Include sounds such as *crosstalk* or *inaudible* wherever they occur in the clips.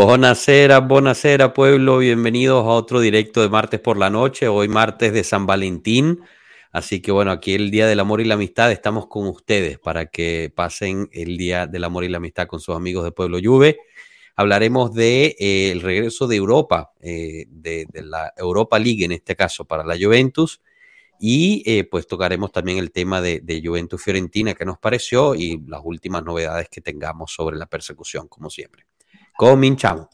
Buonasera, buonasera pueblo, bienvenidos a otro directo de martes por la noche, hoy martes de San Valentín, así que bueno, aquí el Día del Amor y la Amistad estamos con ustedes para que pasen el Día del Amor y la Amistad con sus amigos de Pueblo Juve. Hablaremos del de, eh, regreso de Europa, eh, de, de, la Europa League en este caso para la Juventus, y eh, pues tocaremos también el tema de, de Juventus Fiorentina que nos pareció y las últimas novedades que tengamos sobre la persecución, como siempre. Cominciamo.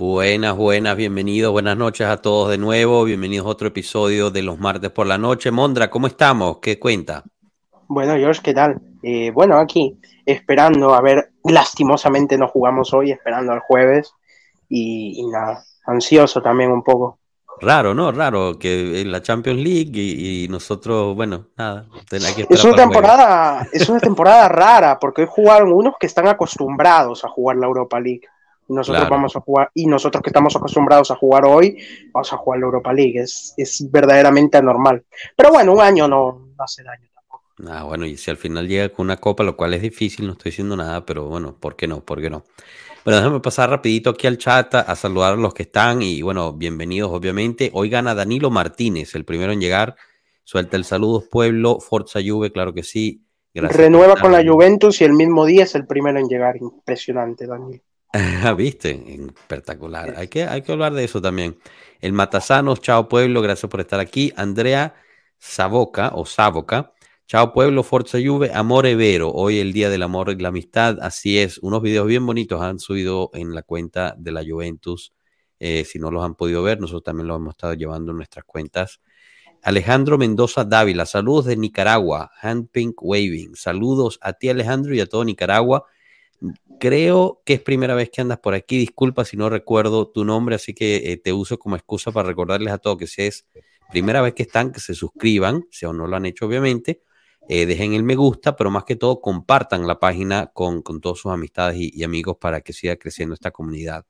Buenas, buenas, bienvenidos, buenas noches a todos de nuevo, bienvenidos a otro episodio de los martes por la noche. Mondra, ¿cómo estamos? ¿Qué cuenta? Bueno, George, ¿qué tal? Eh, bueno, aquí esperando, a ver, lastimosamente no jugamos hoy, esperando al jueves y, y nada, ansioso también un poco. Raro, ¿no? Raro que en la Champions League y, y nosotros, bueno, nada. es una temporada, es una temporada rara porque hoy jugaron unos que están acostumbrados a jugar la Europa League. Y nosotros claro. vamos a jugar, y nosotros que estamos acostumbrados a jugar hoy, vamos a jugar la Europa League. Es, es verdaderamente anormal. Pero bueno, un año no, no hace daño tampoco. Ah, bueno, y si al final llega con una copa, lo cual es difícil, no estoy diciendo nada, pero bueno, ¿por qué no? ¿Por qué no? Bueno, déjame pasar rapidito aquí al chat a saludar a los que están y bueno, bienvenidos obviamente. Hoy gana Danilo Martínez, el primero en llegar. Suelta el saludo, pueblo, Forza Juve, claro que sí. Gracias Renueva con la Juventus y el mismo día es el primero en llegar. Impresionante, Danilo. ¿Viste? Espectacular. Hay que, hay que hablar de eso también. El Matasanos, chao pueblo, gracias por estar aquí. Andrea Saboca o Saboca. Chao pueblo, Forza Juve, Amore Vero. Hoy el Día del Amor y la Amistad. Así es, unos videos bien bonitos han subido en la cuenta de la Juventus. Eh, si no los han podido ver, nosotros también los hemos estado llevando en nuestras cuentas. Alejandro Mendoza Dávila, saludos de Nicaragua, Hand Pink Waving. Saludos a ti Alejandro y a todo Nicaragua. Creo que es primera vez que andas por aquí. Disculpa si no recuerdo tu nombre, así que eh, te uso como excusa para recordarles a todos que si es primera vez que están, que se suscriban, si aún no lo han hecho obviamente eh, dejen el me gusta, pero más que todo compartan la página con, con todas sus amistades y, amigos para que siga creciendo esta comunidad.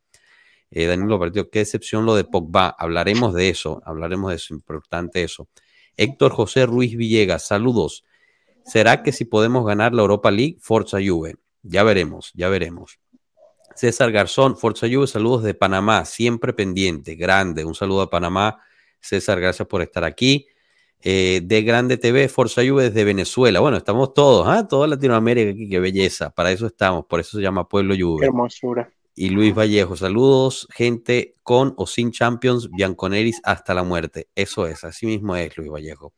Eh, Danilo Partido, qué decepción lo de Pogba. Hablaremos de eso, hablaremos de eso, importante eso. Héctor José Ruiz Villegas, saludos. ¿Será que si podemos ganar la Europa League, Forza Juve? Ya veremos, ya veremos. César Garzón, Forza Juve, saludos de Panamá, siempre pendiente, grande. Un saludo a Panamá. César, gracias por estar aquí eh, de Grande TV, Forza Juve desde Venezuela. Bueno, estamos todos, ¿ah? toda Latinoamérica aquí, qué belleza. Para eso estamos, por eso se llama Pueblo Juve. Qué hermosura. Y Luis Vallejo, saludos, gente con o sin Champions, Bianconeris hasta la muerte. Eso es, así mismo es, Luis Vallejo.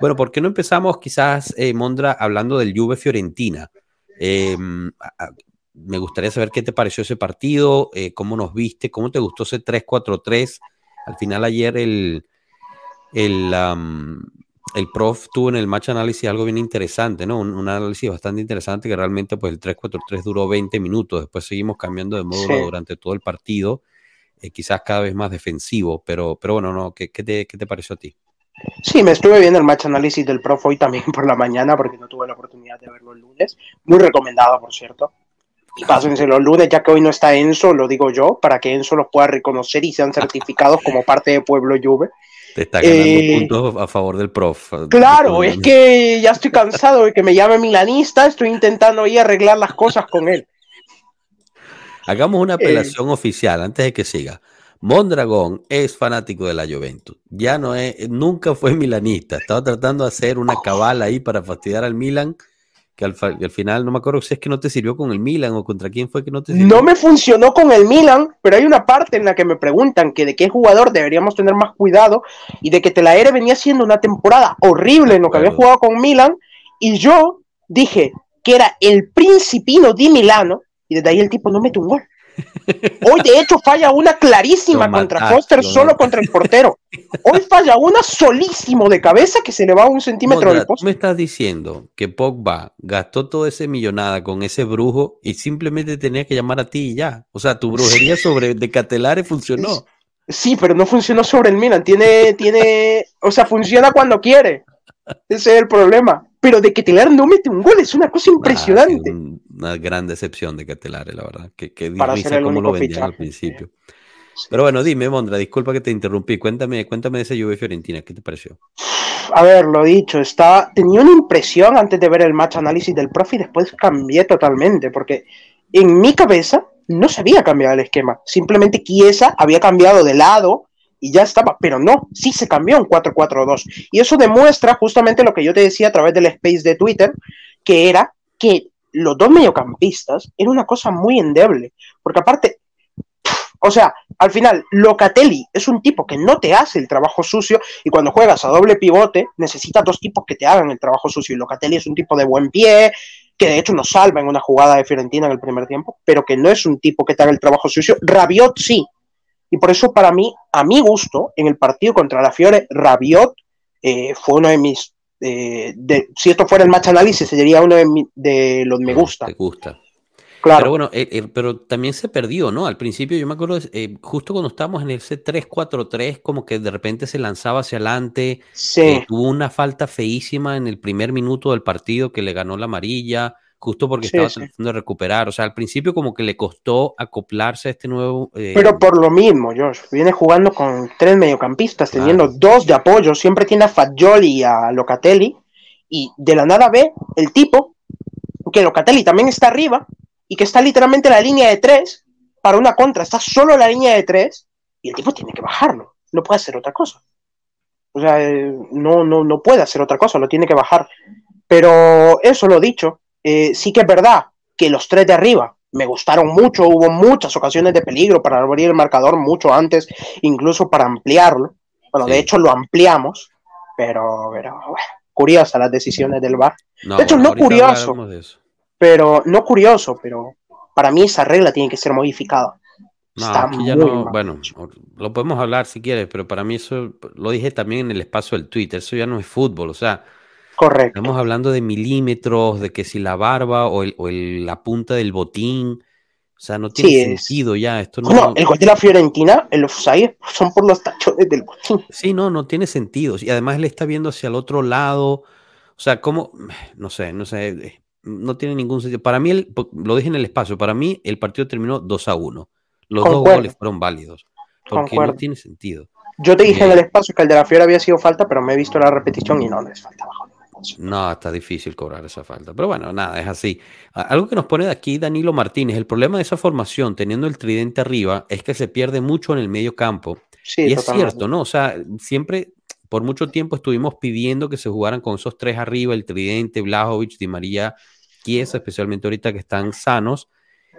Bueno, ¿por qué no empezamos quizás, eh, Mondra, hablando del Juve Fiorentina? Eh, me gustaría saber qué te pareció ese partido, eh, cómo nos viste, cómo te gustó ese 3-4-3. Al final ayer el, el, um, el prof tuvo en el match análisis algo bien interesante, ¿no? Un, un, análisis bastante interesante que realmente pues el 3-4-3 duró 20 minutos, después seguimos cambiando de módulo sí. durante todo el partido, eh, quizás cada vez más defensivo, pero, pero bueno, no, ¿qué, qué, te, ¿qué te pareció a ti? Sí, me estuve viendo el match análisis del prof hoy también por la mañana porque no tuve la oportunidad de verlo el lunes, muy recomendado por cierto. Y pásense los lunes, ya que hoy no está Enzo, lo digo yo, para que Enzo los pueda reconocer y sean certificados como parte de Pueblo Juve. Te está ganando eh, puntos a favor del prof. Claro, es que ya estoy cansado de que me llame milanista, estoy intentando ahí arreglar las cosas con él. Hagamos una apelación eh, oficial antes de que siga. Mondragón es fanático de la Juventus. Ya no es, nunca fue milanista. Estaba tratando de hacer una cabala ahí para fastidiar al Milan que al, al, final no me acuerdo si es que no te sirvió con el Milan o contra quién fue que no te sirvió. No me funcionó con el Milan, pero hay una parte en la que me preguntan que de qué jugador deberíamos tener más cuidado y de que Telaere venía siendo una temporada horrible en lo que había jugado con Milan y yo dije que era el principino di Milano y desde ahí el tipo no mete un gol. *laughs* Hoy, de hecho, falla una clarísima contra Foster, solo contra el portero. Hoy falla una solísimo de cabeza que se le va un centímetro del poste. me estás diciendo que Pogba gastó toda esa millonada con ese brujo y simplemente tenía que llamar a ti y ya. O sea, tu brujería sobre de Catelare funcionó. Sí, pero no funcionó sobre el Milan. Tiene, tiene, o sea, funciona cuando quiere. Ese es el problema. Pero de Catelare no mete un gol, es una cosa impresionante. una gran decepción de Catelare, la verdad. Que, que Para ser como lo vendían al principio. Pero bueno, dime, Mondra, disculpa que te interrumpí. Cuéntame, cuéntame de ese Juve Fiorentina, ¿qué te pareció? A ver, lo dicho, estaba, tenía una impresión antes de ver el match análisis del profe y después cambié totalmente, porque en mi cabeza no se había cambiado el esquema. Simplemente Chiesa había cambiado de lado y ya estaba, pero no, sí se cambió en 4-4-2. Y eso demuestra justamente lo que yo te decía a través del space de Twitter, que era que los dos mediocampistas era una cosa muy endeble, porque aparte, o sea, al final, Locatelli es un tipo que no te hace el trabajo sucio y cuando juegas a doble pivote necesitas dos tipos que te hagan el trabajo sucio. Y Locatelli es un tipo de buen pie, que de hecho nos salva en una jugada de Fiorentina en el primer tiempo, pero que no es un tipo que te haga el trabajo sucio. Rabiot sí. Y por eso para mí, a mi gusto, en el partido contra la Fiore, Rabiot eh, fue uno de mis... Eh, de, si esto fuera el match análisis, sería uno de, de los me gusta. Te gusta. Claro. Pero bueno, eh, pero también se perdió, ¿no? Al principio yo me acuerdo, justo cuando estábamos en el C3-4-3, como que de repente se lanzaba hacia adelante. Sí. tuvo una falta feísima en el primer minuto del partido que le ganó la amarilla justo porque estaba tratando de recuperar. O sea, al principio como que le costó acoplarse a este nuevo... Eh, Pero por lo mismo, Josh, viene jugando con tres mediocampistas, teniendo dos de apoyo, siempre tiene a Fagioli y a Locatelli, y de la nada ve el tipo que Locatelli también está arriba y que está literalmente en la línea de tres para una contra, está solo en la línea de tres y el tipo tiene que bajarlo, no puede hacer otra cosa. O sea, eh, no, no, no puede hacer otra cosa, lo tiene que bajar. Pero eso lo dicho, eh, sí que es verdad que los tres de arriba me gustaron mucho, hubo muchas ocasiones de peligro para abrir el marcador mucho antes, incluso para ampliarlo. Bueno, de hecho lo ampliamos, pero, pero bueno, curiosas las decisiones del VAR. de hecho, no curioso, pero no curioso, pero para mí esa regla tiene que ser modificada. bueno, lo podemos hablar si quieres, pero para mí eso lo dije también en el espacio del Twitter, eso ya no es fútbol, o sea, Correcto. Estamos hablando de milímetros, de que si la barba o, la punta del botín. O sea, no tiene sentido ya. Esto no, el gol de la Fiorentina, el offside, son por los tachones del botín. Sí, no, no tiene sentido. Y además él está viendo hacia el otro lado. O sea, ¿cómo? *sighs* No sé, no sé. Eh, no tiene ningún sentido. Para mí, lo dije en el espacio, para mí el partido terminó 2 a 1. Los dos goles fueron válidos. Porque no tiene sentido. Yo te dije en el espacio que el de la Fiora había sido falta, pero me he visto la repetición y no, no es falta bajo no, está difícil cobrar esa falta. Pero bueno, nada, es así. Algo que nos pone de aquí Danilo Martínez, el problema de esa formación, teniendo el tridente arriba, es que se pierde mucho en el medio campo. y es cierto, ¿no? O sea, siempre, por mucho tiempo estuvimos pidiendo que se jugaran con esos tres arriba, el tridente, Blajovic, Di María, Chiesa, especialmente ahorita que están sanos.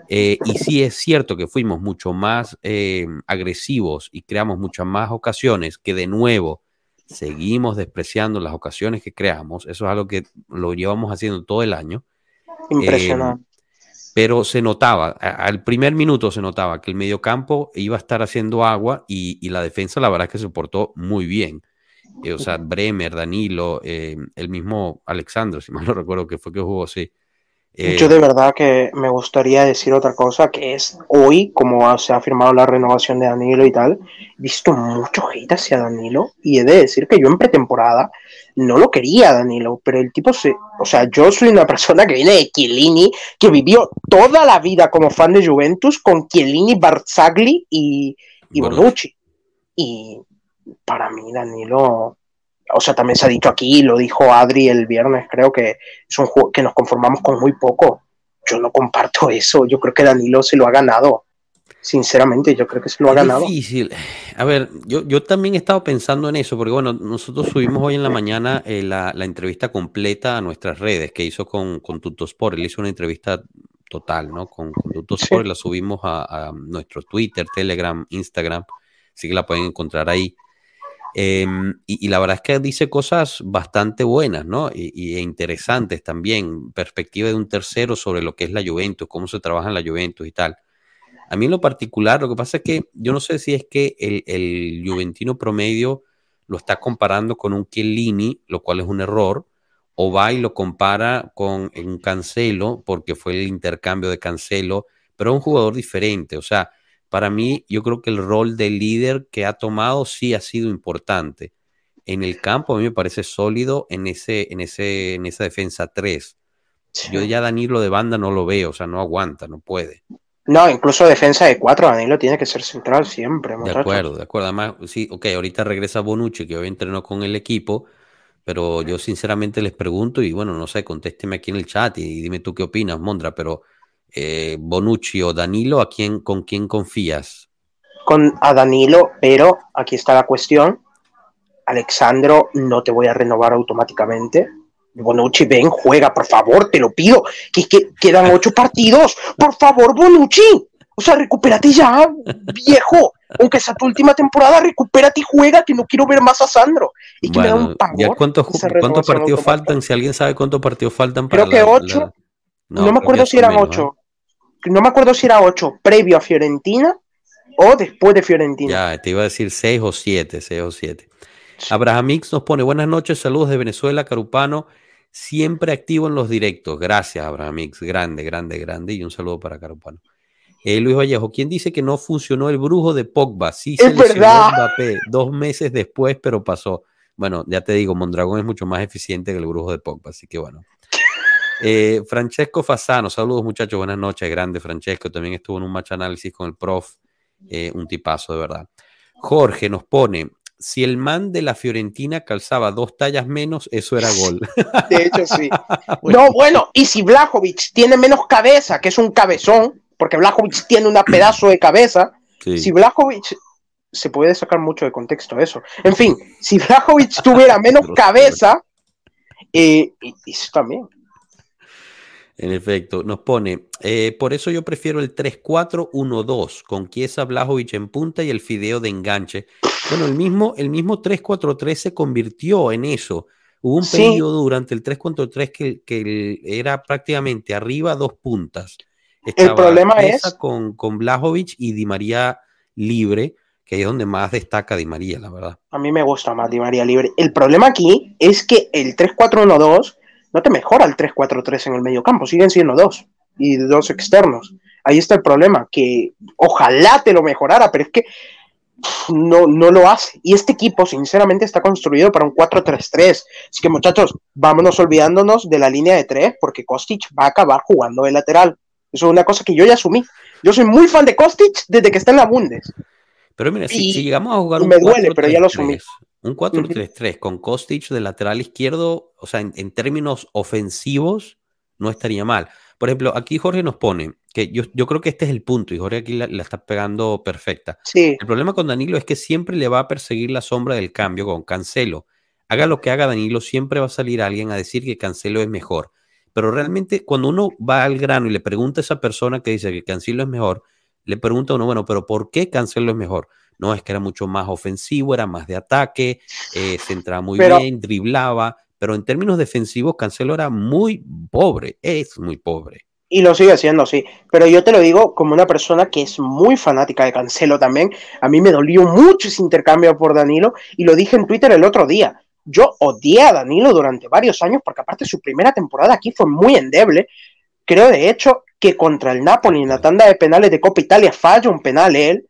Eh, y sí es cierto que fuimos mucho más eh, agresivos y creamos muchas más ocasiones que de nuevo seguimos despreciando las ocasiones que creamos. Eso es algo que lo llevamos haciendo todo el año. Impresionante. Eh, pero se notaba, al primer minuto se notaba que el mediocampo iba a estar haciendo agua y, la defensa la verdad es que se portó muy bien. Eh, o sea, Bremer, Danilo, eh, el mismo Alexandro, si mal no recuerdo que fue que jugó Yo de verdad que me gustaría decir otra cosa, que es hoy, como se ha firmado la renovación de Danilo y tal, he visto mucho hate hacia Danilo y he de decir que yo en pretemporada no lo quería Danilo, pero el tipo se, o sea, yo soy una *laughs* persona que viene de Chiellini, que vivió toda la vida como fan de Juventus con Chiellini, Barzagli y, y Bonucci. Y para mí Danilo o sea, también se ha dicho aquí, lo dijo Adri el viernes, creo que es un juego que nos conformamos con muy poco. Yo no comparto eso, yo creo que Danilo se lo ha ganado. Sinceramente, yo creo que se lo ha ganado. Difícil. A ver, yo, yo también he estado pensando en eso, porque bueno, nosotros subimos hoy en la mañana eh, la, entrevista completa a nuestras redes que hizo con, con Tutosport. Él hizo una entrevista total, ¿no? Con, con Tutosport la subimos a, a nuestro Twitter, Telegram, Instagram, así que la pueden encontrar ahí. Em, y, la verdad es que dice cosas bastante buenas, ¿no? Y, e interesantes también, perspectiva de un tercero sobre lo que es la Juventus, cómo se trabaja en la Juventus y tal. A mí en lo particular, lo que pasa es que yo no sé si es que el, Juventino promedio lo está comparando con un Chiellini, lo cual es un error, o va y lo compara con un Cancelo, porque fue el intercambio de Cancelo, pero un jugador diferente. O sea, para mí, yo creo que el rol de líder que ha tomado sí ha sido importante. En el campo, a mí me parece sólido en, ese, en, ese, en esa defensa 3. Yo ya Danilo de banda no lo veo, o sea, no aguanta, no puede. No, incluso defensa de cuatro, Danilo tiene que ser central siempre. De acuerdo, de acuerdo. Además, sí, ok, ahorita regresa Bonucci, que hoy entrenó con el equipo, pero yo sinceramente les pregunto, y bueno, no sé, contésteme aquí en el chat y, dime tú qué opinas, Mondra, pero eh, Bonucci o Danilo, ¿a quién, ¿con quién confías? Con a Danilo, pero aquí está la cuestión. Alexandro, no te voy a renovar automáticamente Bonucci, ven, juega, por favor, te lo pido. Que, que quedan *laughs* ocho partidos. Por favor, Bonucci. O sea, recupérate ya, viejo. Aunque sea tu última temporada, recupérate y juega, que no quiero ver más a Sandro. Y que me da un ¿Cuántos, ¿cuántos partidos faltan? Si alguien sabe cuántos partidos faltan para Creo que ocho. No, me acuerdo si eran ocho. ¿eh? No me acuerdo si era ocho previo a Fiorentina o después de Fiorentina. Ya, te iba a decir seis o siete, seis o siete. Abraham X nos pone buenas noches, saludos de Venezuela, Carupano siempre activo en los directos. Gracias, Abraham X. Grande, grande, grande. Y un saludo para Carupano. Eh, Luis Vallejo, ¿quién dice que no funcionó el brujo de Pogba? Sí, es verdad. Mbappé, dos meses después, pero pasó. Bueno, ya te digo, Mondragón es mucho más eficiente que el brujo de Pogba, así que bueno. Eh, Francesco Fasano, saludos muchachos, buenas noches, grande Francesco, también estuvo en un match análisis con el prof, eh, un tipazo de verdad. Jorge nos pone, si el man de la Fiorentina calzaba dos tallas menos, eso era gol. *laughs* De hecho, sí. *laughs* No, bueno, y si Blajovic tiene menos cabeza, que es un cabezón, porque Blajovic tiene una pedazo de cabeza, si Blajovic se puede sacar mucho de contexto eso. En fin, si Blajovic tuviera menos *laughs* cabeza, eh, eso también. En efecto, nos pone, eh, por eso yo prefiero el 3-4-1-2, con Chiesa Blajovic en punta y el fideo de enganche. Bueno, el mismo, el mismo 3-4-3 se convirtió en eso. Hubo un periodo durante el 3-4-3 que, que, era prácticamente arriba dos puntas. el problema es... Con, con Blajovic y Di María libre, que es donde más destaca Di María, la verdad. A mí me gusta más Di María libre. El problema aquí es que el 3-4-1-2 no te mejora el 3-4-3 en el medio campo, siguen siendo dos y dos externos. Ahí está el problema, que ojalá te lo mejorara, pero es que no, no lo hace. Y este equipo, sinceramente, está construido para un 4-3-3. Así que, muchachos, vámonos olvidándonos de la línea de tres, porque Kostic va a acabar jugando de lateral. Eso es una cosa que yo ya asumí. Yo soy muy fan de Kostic desde que está en la Bundes. Pero mira, si, llegamos a jugar un me duele, pero ya lo asumí. Un 4-3-3 con Kostic de lateral izquierdo, o sea, en, términos ofensivos, no estaría mal. Por ejemplo, aquí Jorge nos pone que yo, yo creo que este es el punto y Jorge aquí la, está pegando perfecta. Sí. El problema con Danilo es que siempre le va a perseguir la sombra del cambio con Cancelo. Haga lo que haga Danilo, siempre va a salir alguien a decir que Cancelo es mejor. Pero realmente cuando uno va al grano y le pregunta a esa persona que dice que Cancelo es mejor, le pregunta a uno, bueno, pero ¿por qué Cancelo es mejor? No, es que era mucho más ofensivo, era más de ataque, eh, se entraba muy bien, driblaba, pero en términos defensivos Cancelo era muy pobre, es muy pobre. Y lo sigue siendo, sí. Pero yo te lo digo como una persona que es muy fanática de Cancelo también. A mí me dolió mucho ese intercambio por Danilo y lo dije en Twitter el otro día. Yo odié a Danilo durante varios años porque aparte su primera temporada aquí fue muy endeble. Creo de hecho que contra el Napoli en la tanda de penales de Copa Italia falla un penal él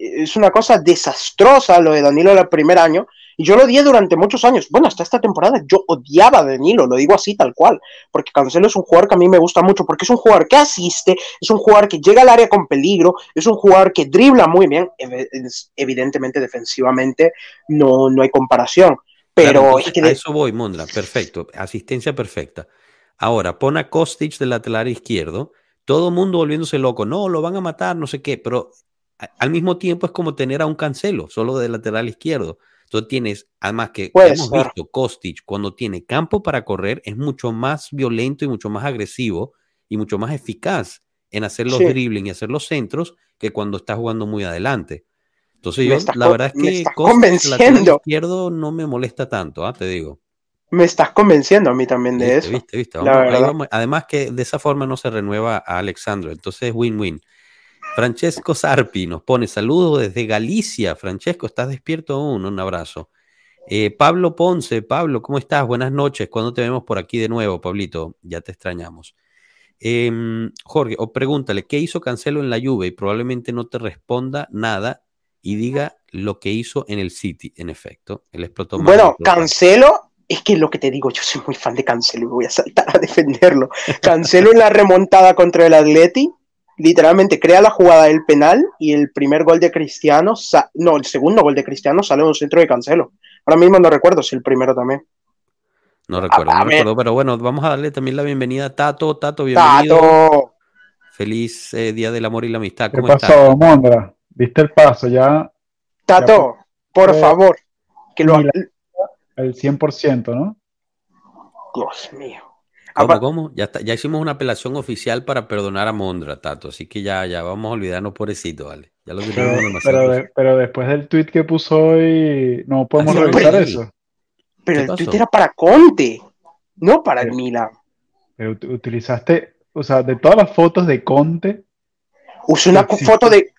es una cosa desastrosa lo de Danilo el primer año. Y yo lo odié durante muchos años. Bueno, hasta esta temporada yo odiaba a Danilo, lo digo así tal cual. Porque Cancelo es un jugador que a mí me gusta mucho, porque es un jugador que asiste, es un jugador que llega al área con peligro, es un jugador que dribla muy bien. Evidentemente, defensivamente, no, no hay comparación. Pero a eso voy, Mondra. Perfecto. Asistencia perfecta. Ahora, pon a Kostic del lateral izquierdo. Todo mundo volviéndose loco. No, lo van a matar, no sé qué. Pero al mismo tiempo es como tener a un cancelo, solo de lateral izquierdo. Entonces tienes, además que hemos visto Kostic cuando tiene campo para correr, es mucho más violento y mucho más agresivo y mucho más eficaz en hacer los dribbling y hacer los centros que cuando está jugando muy adelante. Entonces yo, la verdad es que Kostic, izquierdo no me molesta tanto, ¿ah? te digo. Me estás convenciendo a mí también de eso. Viste, viste. además que de esa forma no se renueva a Alexandro, entonces win-win. Francesco Sarpi nos pone saludos desde Galicia. Francesco, ¿estás despierto aún? Un abrazo. Eh, Pablo Ponce, Pablo, ¿cómo estás? Buenas noches. ¿Cuándo te vemos por aquí de nuevo, Pablito? Ya te extrañamos. Em, Jorge, o pregúntale, ¿qué hizo Cancelo en la Juve? Y probablemente no te responda nada y diga lo que hizo en el City, en efecto. Él explotó Bueno, Cancelo, es que lo que te digo, yo soy muy fan de Cancelo y voy a saltar a defenderlo. Cancelo en la remontada contra el Atleti, literalmente crea la jugada del penal y el primer gol de Cristiano, no, el segundo gol de Cristiano sale de un centro de Cancelo. Ahora mismo no recuerdo si el primero también. No recuerdo, no recuerdo, pero bueno, vamos a darle también la bienvenida a Tato. Tato, bienvenido. Tato. Feliz eh, Día del Amor y la Amistad. ¿Cómo ¿Qué pasó, Mondra? ¿Viste el paso? Ya. Tato, por favor. Que lo El 100%, ¿no? Dios mío. ¿Cómo, cómo? Ya, ya hicimos una apelación oficial para perdonar a Mondra, Tato. Así que ya, ya vamos a olvidarnos, pobrecito, ¿vale? Ya lo pero, pero, pero, después del tweet que puso hoy, no podemos revisar eso. Pero el tweet era para Conte, no para el Milan. Pero utilizaste, o sea, de todas las fotos de Conte. Usé una foto de.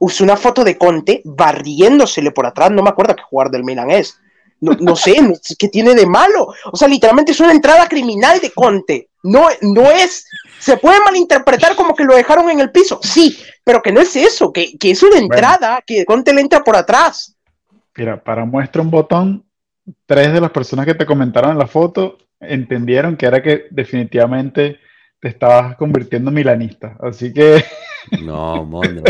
Usé una foto de Conte barriéndosele por atrás. No me acuerdo qué jugar del Milan es. No, sé, ¿qué tiene de malo? O sea, literalmente es una entrada criminal de Conte. No, no es. Se puede malinterpretar como que lo dejaron en el piso. Sí, pero que no es eso, que, es una entrada, que Conte le entra por atrás. Mira, para muestra un botón, tres de las personas que te comentaron en la foto entendieron que era que definitivamente te estabas convirtiendo en milanista. Así que. *laughs* No, mono,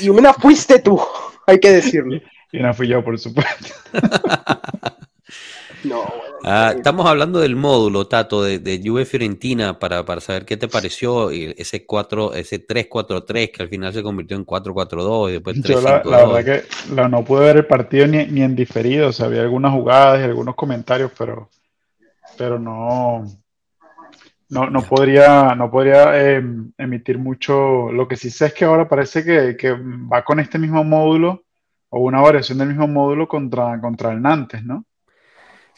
Y una fuiste tú, hay que decirlo. Y una fui yo, por supuesto. *laughs* Ah, estamos hablando del módulo, Tato, de, de Juve Fiorentina, para, para, saber qué te pareció ese 4, ese 3-4-3 que al final se convirtió en 4-4-2 y después 3 la, la, verdad que no pude ver el partido ni, ni, en diferido, o sea, había algunas jugadas y algunos comentarios, pero, pero no, no, no podría, no podría em, emitir mucho. Lo que sí sé es que ahora parece que, que, va con este mismo módulo o una variación del mismo módulo contra, contra el Nantes, ¿no?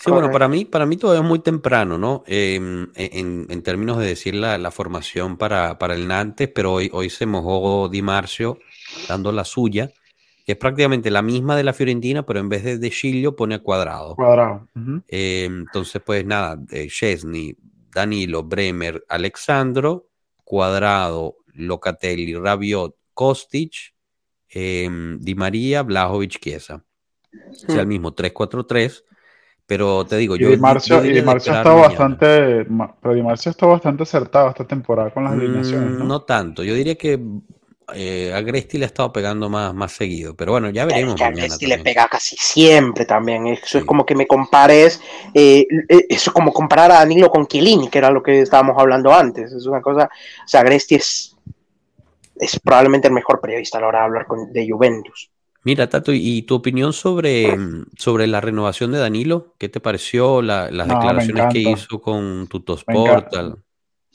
Sí, bueno, para mí, para mí todavía es muy temprano, ¿no? Em, en, términos de decir la, formación para, el Nantes, pero hoy, hoy se mojó Di Marcio dando la suya, que es prácticamente la misma de la Fiorentina, pero en vez de de Chilio pone a cuadrado. Cuadrado. Em, entonces, pues nada, Chesney, Danilo, Bremer, Alexandro, Cuadrado, Locatelli, Rabiot, Kostic, em, Di María, Blajovic, Chiesa. O sea, el mismo 3-4-3 pero te digo, yo. Di Marcio, y Di Marcio está bastante. Pero Di Marcio está bastante acertado esta temporada con las mm, alineaciones. ¿no? no tanto. Yo diría que eh, a Gresti le ha estado pegando más, más seguido. Pero bueno, ya veremos. Es a Gresti le pega casi siempre también. Eso es como que me compares. Eh, eh, eso es como comparar a Danilo con Chiellini, que era lo que estábamos hablando antes. Es una cosa. O sea, Gresti es. Es probablemente el mejor periodista a la hora de hablar con, de Juventus. Mira, Tato, ¿y tu opinión sobre, sobre la renovación de Danilo? ¿Qué te pareció las declaraciones que hizo con Tutosport?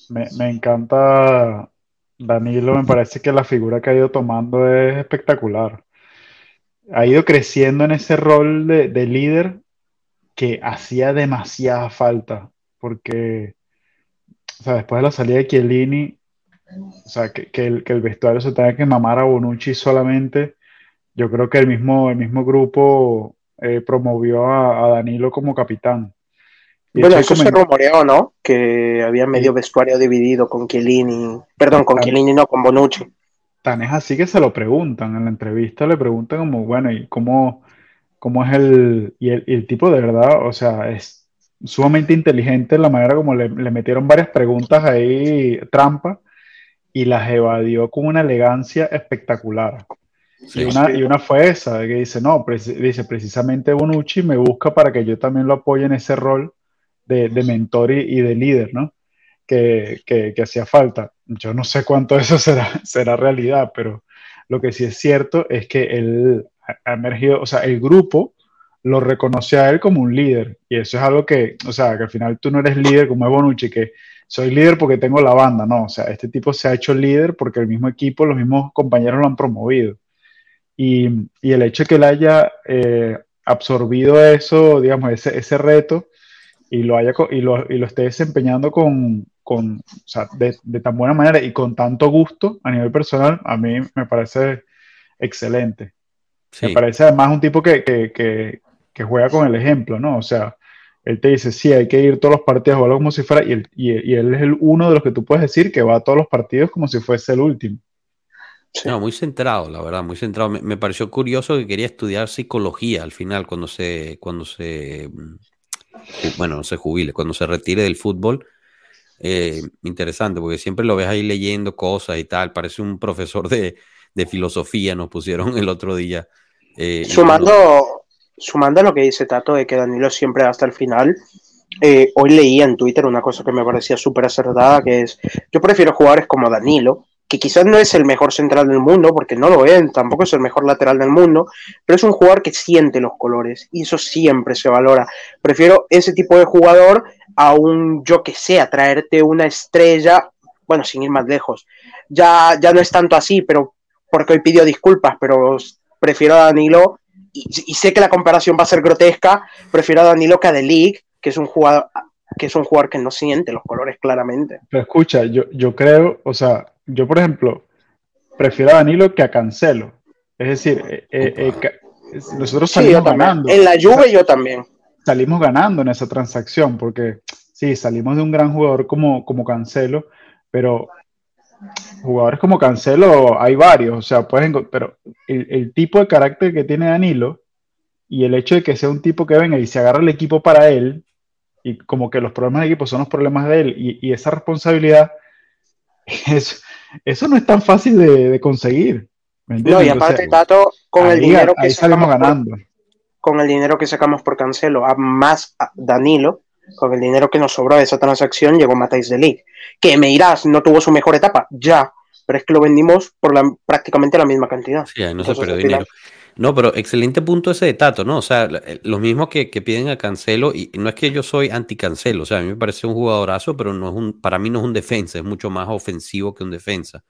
Me, me, encanta Danilo, me parece que la figura que ha ido tomando es espectacular. Ha ido creciendo en ese rol de, líder que hacía demasiada falta, porque o sea, después de la salida de Chiellini, o sea, que, que, el, que el vestuario se tenga que mamar a Bonucci solamente yo creo que el mismo, el mismo grupo eh, promovió a, Danilo como capitán. bueno, eso se rumoreó, ¿no? Que había medio vestuario dividido con Chiellini, perdón, con Chiellini, no, con Bonucci. Tan es así que se lo preguntan, en la entrevista le preguntan como, bueno, ¿y cómo, cómo es el, y el, tipo de verdad, o sea, es sumamente inteligente la manera como le, le metieron varias preguntas ahí, trampa, y las evadió con una elegancia espectacular y, una, y una fue esa, que dice, no, dice, precisamente Bonucci me busca para que yo también lo apoye en ese rol de, de mentor y, de líder, ¿no? Que, que, que, hacía falta. Yo no sé cuánto eso *laughs* será, será realidad, pero lo que sí es cierto es que él ha emergido, o sea, el grupo lo reconoce a él como un líder. Y eso es algo que, o sea, que al final tú no eres líder como es Bonucci, que soy líder porque tengo la banda, no, o sea, este tipo se ha hecho líder porque el mismo equipo, los mismos compañeros lo han promovido. Y, y el hecho de que él haya eh, absorbido eso, digamos, ese, ese, reto y lo, haya, y lo, y lo esté desempeñando con, con, o sea, de, de, tan buena manera y con tanto gusto a nivel personal, a mí me parece excelente. Me parece además un tipo que, que, que, que, juega con el ejemplo, ¿no? O sea, él te dice, sí, hay que ir todos los partidos a jugarlo como si fuera, y él, y, y él es el uno de los que tú puedes decir que va a todos los partidos como si fuese el último. No, muy centrado, la verdad, muy centrado. Me, me, pareció curioso que quería estudiar psicología al final, cuando se, cuando se, bueno, no se jubile, cuando se retire del fútbol. Eh, interesante, porque siempre lo ves ahí leyendo cosas y tal. Parece un profesor de, de filosofía, nos pusieron el otro día. Eh, sumando, bueno, sumando a lo que dice Tato de que Danilo siempre hasta el final, eh, hoy leía en Twitter una cosa que me parecía súper acertada, que es, yo prefiero jugadores como Danilo, que quizás no es el mejor central del mundo, porque no lo es, tampoco es el mejor lateral del mundo, pero es un jugador que siente los colores y eso siempre se valora. Prefiero ese tipo de jugador a un, yo que sé, a traerte una estrella, bueno, sin ir más lejos. Ya, ya no es tanto así, pero porque hoy pidió disculpas, pero prefiero a Danilo, y, sé que la comparación va a ser grotesca, prefiero a Danilo que a The League, que es un jugador que es un jugador que no siente los colores claramente. Pero escucha, yo, yo creo, o sea, yo, por ejemplo, prefiero a Danilo que a Cancelo. Es decir, eh, eh, eh, nosotros salimos sí, ganando. En la Juve yo también. Salimos ganando en esa transacción porque sí, salimos de un gran jugador como, como Cancelo, pero jugadores como Cancelo hay varios, o sea, pueden, pero el, el, tipo de carácter que tiene Danilo y el hecho de que sea un tipo que venga y se agarra el equipo para él y como que los problemas de equipo son los problemas de él y, y esa responsabilidad, *laughs* es, eso no es tan fácil de, de conseguir. No, y aparte, Tato, con el dinero que salimos ganando. Por, con el dinero que sacamos por Cancelo, a más a Danilo, con el dinero que nos sobró de esa transacción, llegó Matáis de League. Que me irás, no tuvo su mejor etapa, ya, pero es que lo vendimos por la, prácticamente la misma cantidad. Sí, no Entonces, se perdió dinero. No, pero excelente punto ese de Tato, ¿no? O sea, los mismos que, que, piden a Cancelo, y no es que yo soy anti-Cancelo, o sea, a mí me parece un jugadorazo, pero no es un, para mí no es un defensa, es mucho más ofensivo que un defensa.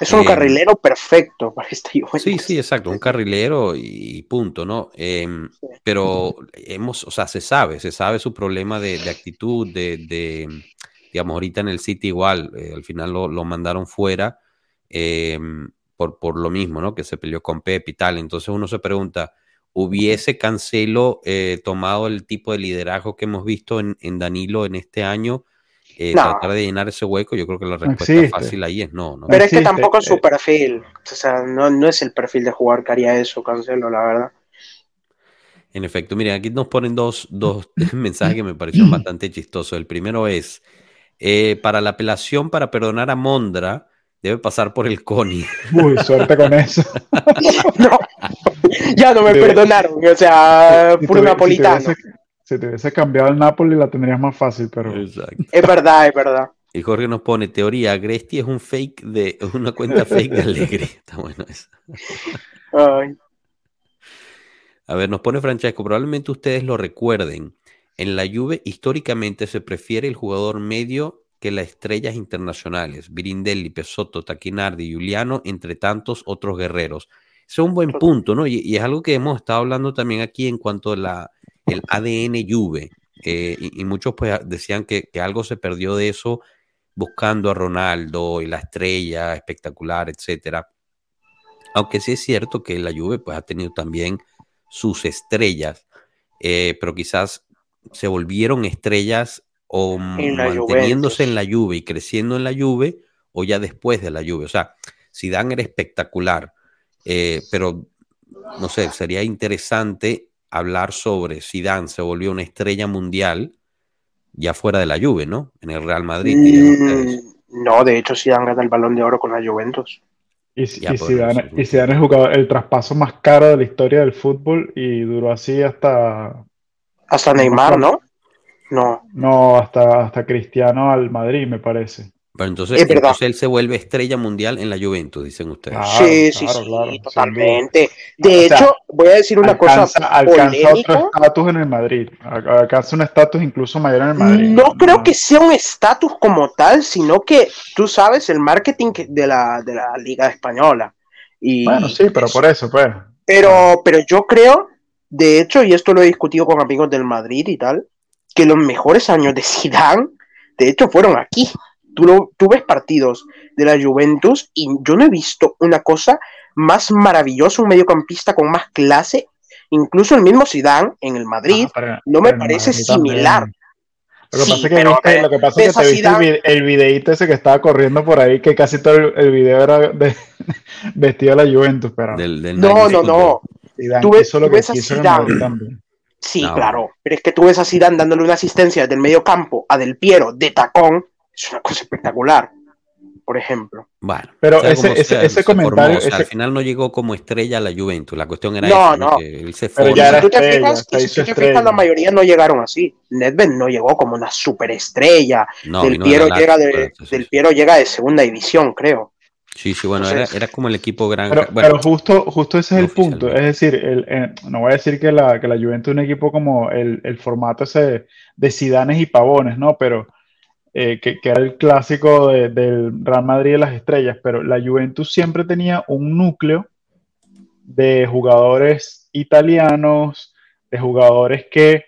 Es un eh, carrilero perfecto para este. Sí, sí, exacto, un carrilero y punto, ¿no? Eh, sí. Pero hemos, o sea, se sabe, se sabe su problema de, de actitud, de, de, digamos, ahorita en el City igual, eh, al final lo, lo mandaron fuera. Eh, por, por, lo mismo, ¿no? Que se peleó con Pep y tal. Entonces uno se pregunta, ¿hubiese Cancelo eh, tomado el tipo de liderazgo que hemos visto en, en Danilo en este año? Eh, no. Tratar de llenar ese hueco, yo creo que la respuesta existe. fácil ahí es no. no Pero es que tampoco es su perfil. O sea, no, no es el perfil de jugar que haría eso, Cancelo, la verdad. En efecto, miren, aquí nos ponen dos, dos *laughs* mensajes que me parecieron bastante chistosos. El primero es, eh, para la apelación para perdonar a Mondra, debe pasar por el CONI. *laughs* Uy, suerte con eso. *laughs* no, ya no me perdonaron, o sea, si, puro si napolitano. Si te, hubiese, si te hubiese cambiado el Napoli la tendrías más fácil, pero... Exacto. Es verdad, es verdad. Y Jorge nos pone, teoría, Gresti es un fake de, una cuenta fake de Alegre. *laughs* Está bueno eso. Ay. A ver, nos pone Francesco, probablemente ustedes lo recuerden. En la Juve históricamente se prefiere el jugador medio que las estrellas internacionales, Birindelli, Pesotto, Taquinardi, Juliano, entre tantos otros guerreros. Ese es un buen punto, ¿no? Y, y, es algo que hemos estado hablando también aquí en cuanto a la, el ADN Juve. Eh, y, y, muchos pues decían que, que, algo se perdió de eso buscando a Ronaldo y la estrella espectacular, etcétera. Aunque sí es cierto que la Juve pues ha tenido también sus estrellas, eh, pero quizás se volvieron estrellas o en manteniéndose en la lluvia y creciendo en la lluvia o ya después de la lluvia. O sea, Zidane era espectacular, eh, pero no sé, sería interesante hablar sobre Zidane se volvió una estrella mundial ya fuera de la lluvia, ¿no? En el Real Madrid. Mm, no, de hecho Zidane gana el Balón de Oro con la Juventus. Y, y, Zidane, y Zidane es jugador, el traspaso más caro de la historia del fútbol y duró así hasta... Hasta Neymar, ¿no? No. No, hasta, hasta Cristiano al Madrid, me parece. Pero entonces, entonces, él se vuelve estrella mundial en la Juventus, dicen ustedes. Claro, sí, sí, claro, sí, claro, totalmente. De hecho, sea, voy a decir una alcanza, cosa. Alcanza polémica. otro estatus en el Madrid. Alcanza un estatus incluso mayor en el Madrid. No, no. creo que sea un estatus como tal, sino que tú sabes el marketing de la, de la Liga Española. Y bueno, sí, pero por eso, pues. Pero, pero yo creo, de hecho, y esto lo he discutido con amigos del Madrid y tal, que los mejores años de Zidane De hecho, fueron aquí. Tú, tú ves partidos de la Juventus y yo no he visto una cosa más maravillosa, un mediocampista con más clase. Incluso el mismo Zidane en el Madrid ah, no me parece similar. Lo que pasa es que, viste, lo que, pasa es que te viste el, videíto ese que estaba corriendo por ahí, que casi todo el, video era de, *laughs* vestido de la Juventus, pero... no, no, no. Tú ves, a Zidane. Sí, claro. Pero es que tú ves a Zidane dándole una asistencia del medio campo a Del Piero de tacón. Es una cosa espectacular por ejemplo. Bueno, pero ese, ese, comentario. al final no llegó como estrella a la Juventus. La cuestión era no, no. que él se fue. si tú te fijas, si te fijas, la mayoría no llegaron así. Nedved no llegó como una superestrella. del, Piero llega de, del Piero llega de segunda división, creo. Sí, sí, bueno, era, era, como el equipo grande. Pero, bueno, justo, justo ese es el punto. Es decir, el, eh, no voy a decir que la, que la Juventus es un equipo como el, el formato ese de Sidanes y Pavones, ¿no? Pero eh, que, era el clásico del Real Madrid de las estrellas, pero la Juventus siempre tenía un núcleo de jugadores italianos, de jugadores que,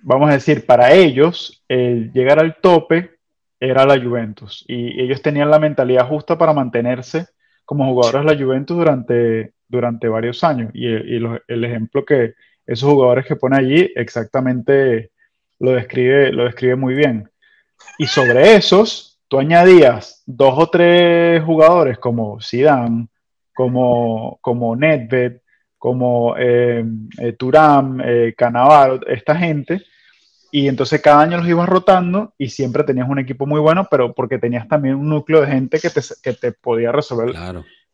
vamos a decir, para ellos, el llegar al tope era la Juventus y ellos tenían la mentalidad justa para mantenerse como jugadores de la Juventus durante, durante varios años. Y, el ejemplo que esos jugadores que pone allí exactamente lo describe, lo describe muy bien. Y sobre esos, tú añadías dos o tres jugadores como Zidane, como, como Nedved, como eh, eh eh, Canavaro, esta gente, y entonces cada año los ibas rotando y siempre tenías un equipo muy bueno, pero porque tenías también un núcleo de gente que te, que te podía resolver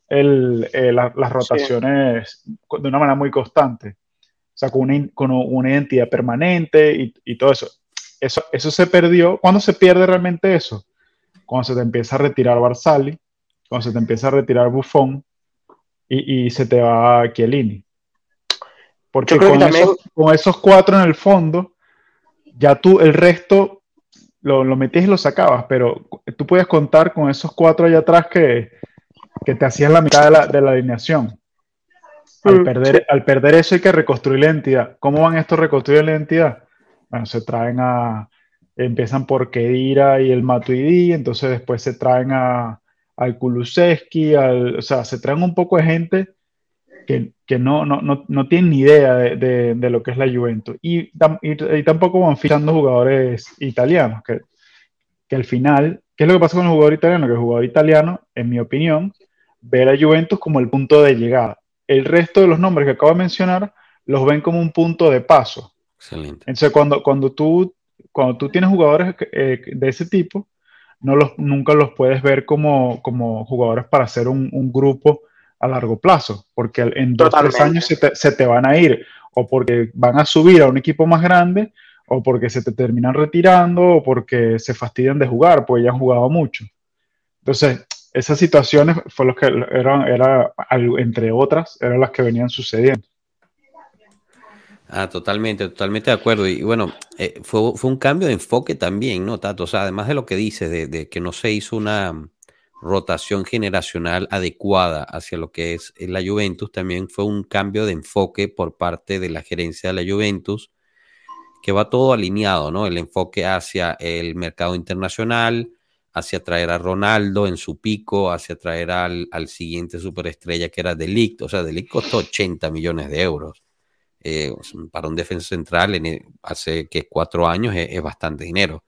el, eh, las rotaciones de una manera muy constante. O sea, con una, con una identidad permanente y, y todo eso eso, eso se perdió. ¿Cuándo se pierde realmente eso? Cuando se te empieza a retirar Barzali, cuando se te empieza a retirar Buffon y, se te va Chiellini. Porque con, esos, cuatro en el fondo, ya tú el resto lo, lo metías y lo sacabas, pero tú puedes contar con esos cuatro allá atrás que, te hacían la mitad de la, de la alineación. Al, mm, perder, al perder eso hay que reconstruir la identidad. ¿Cómo van estos a reconstruir la identidad? bueno, se traen a, empiezan por Kedira y el Matuidi, entonces después se traen a, al Kulusevski, al, o sea, se traen un poco de gente que, que no, no, no, no, tienen ni idea de, de, lo que es la Juventus. Y, y, tampoco van fichando jugadores italianos, que, que al final, ¿qué es lo que pasa con el jugador italiano? Que el jugador italiano, en mi opinión, ve a la Juventus como el punto de llegada. El resto de los nombres que acabo de mencionar los ven como un punto de paso. Excelente. Entonces, cuando, cuando, tú, cuando tú tienes jugadores eh, de ese tipo, no los, nunca los puedes ver como, como jugadores para hacer un, un, grupo a largo plazo, porque en dos o tres años se te, se te, van a ir, o porque van a subir a un equipo más grande, o porque se te terminan retirando, o porque se fastidian de jugar, porque ya han jugado mucho. Entonces, esas situaciones fue lo que eran, era, entre otras, eran las que venían sucediendo. Ah, totalmente, totalmente de acuerdo. Y bueno, eh, fue, fue, un cambio de enfoque también, ¿no, Tato? O sea, además de lo que dices, de, que no se hizo una rotación generacional adecuada hacia lo que es la Juventus, también fue un cambio de enfoque por parte de la gerencia de la Juventus, que va todo alineado, ¿no? El enfoque hacia el mercado internacional, hacia traer a Ronaldo en su pico, hacia traer al, al siguiente superestrella que era Delict. O sea, Delict costó 80 millones de euros eh, para un defensa central en hace que cuatro años es, bastante dinero.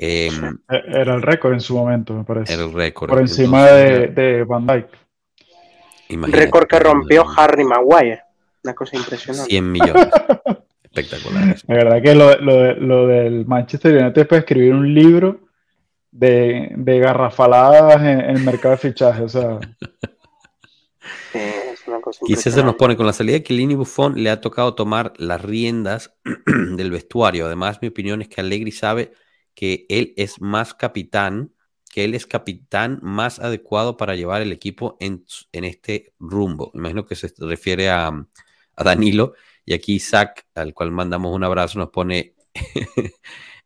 Em, e, era el récord en su momento, me parece. Era el récord. Por encima de, de, Van Dyke. Récord que rompió Harry Maguire. Una cosa impresionante. 100 millones. *laughs* Espectacular. La verdad que lo, lo, lo del Manchester United puede escribir un libro de, de garrafaladas en, en, el mercado de fichajes. O sea. *laughs* Quizás se nos pone con la salida de Kilini Buffon, le ha tocado tomar las riendas *clears throat* del vestuario. Además, mi opinión es que Allegri sabe que él es más capitán, que él es capitán más adecuado para llevar el equipo en, en este rumbo. Imagino que se refiere a, a Danilo. Y aquí Isaac, al cual mandamos un abrazo, nos pone *laughs*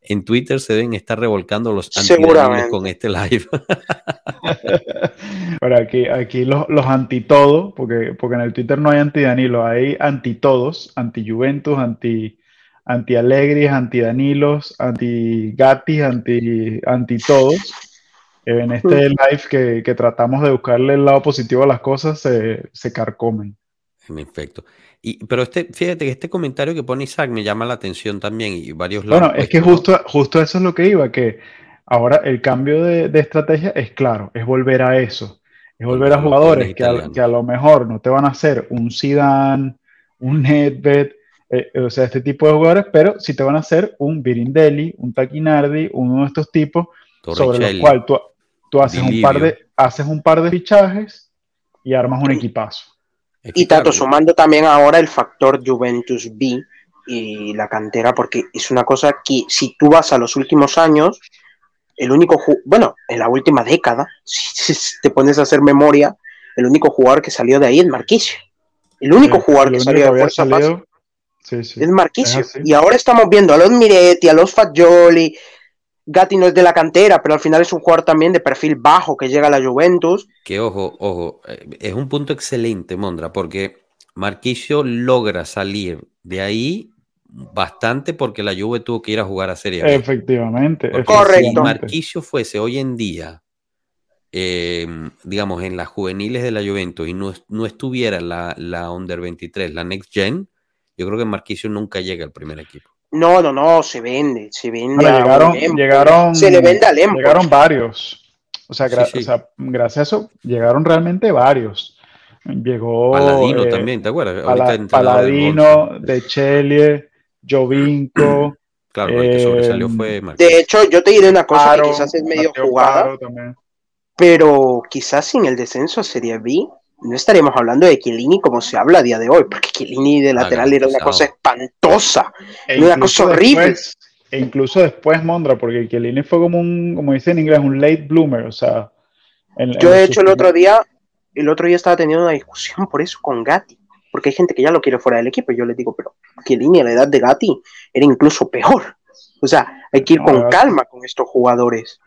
en Twitter se deben estar revolcando los antidanilos con este live. *laughs* Pero aquí, aquí los, los anti todo, porque, porque en el Twitter no hay anti Danilo, hay anti todos, anti Juventus, anti, anti Alegris, anti Danilos, anti Gatis, anti, anti todos. En este live que, tratamos de buscarle el lado positivo a las cosas, se, se carcomen. En efecto. Y, pero este, fíjate que este comentario que pone Isaac me llama la atención también y varios Bueno, es que justo, justo eso es lo que iba, que ahora el cambio de, estrategia es claro, es volver a eso. Es volver a jugadores que a, que a, lo mejor no te van a hacer un Zidane, un Nedved, eh, o sea, este tipo de jugadores, pero si te van a hacer un Birindelli, un Taquinardi, uno de estos tipos, sobre los cuales tú, haces, un par de, haces un par de fichajes y armas un equipazo. Y tanto sumando también ahora el factor Juventus B y la cantera, porque es una cosa que si tú vas a los últimos años, el único, bueno, en la última década, *laughs* si te pones a hacer memoria, el único jugador que salió de ahí es Marquisio. El único jugador que salió de Fuerza Es Marquisio. Y ahora estamos viendo a los Miretti, a los Fagioli. Gatti no es de la cantera, pero al final es un jugador también de perfil bajo que llega a la Juventus. Que ojo, ojo, eh, es un punto excelente, Mondra, porque Marquisio logra salir de ahí bastante porque la Juve tuvo que ir a jugar a Serie B. Efectivamente. Correcto. Si Marquisio fuese hoy en día, eh, digamos, en las juveniles de la Juventus y no, no estuviera la, la Under 23, la Next Gen, yo creo que Marquisio nunca llega al primer equipo. No, no, no, se vende, se vende. llegaron, llegaron, se le vende al Llegaron varios. O sea, gracias a eso llegaron realmente varios. Llegó. Paladino eh, también, ¿te acuerdas? Paladino, de Chelie, Jovinko. *clears throat* Claro, el que sobresalió fue em, De hecho, yo te diré una cosa que quizás es medio jugada, pero quizás sin el descenso a Serie B no estaremos hablando de Chiellini como se habla a día de hoy, porque Chiellini de lateral era una cosa espantosa, e una cosa horrible. e incluso después, Mondra, porque Chiellini fue como un, como dice en inglés, un late bloomer, o sea... Yo de hecho el otro día, el otro día estaba teniendo una discusión por eso con Gatti, porque hay gente que ya lo quiere fuera del equipo, y yo le digo, pero Chiellini a la edad de Gatti era incluso peor. O sea, hay que ir con calma con estos jugadores.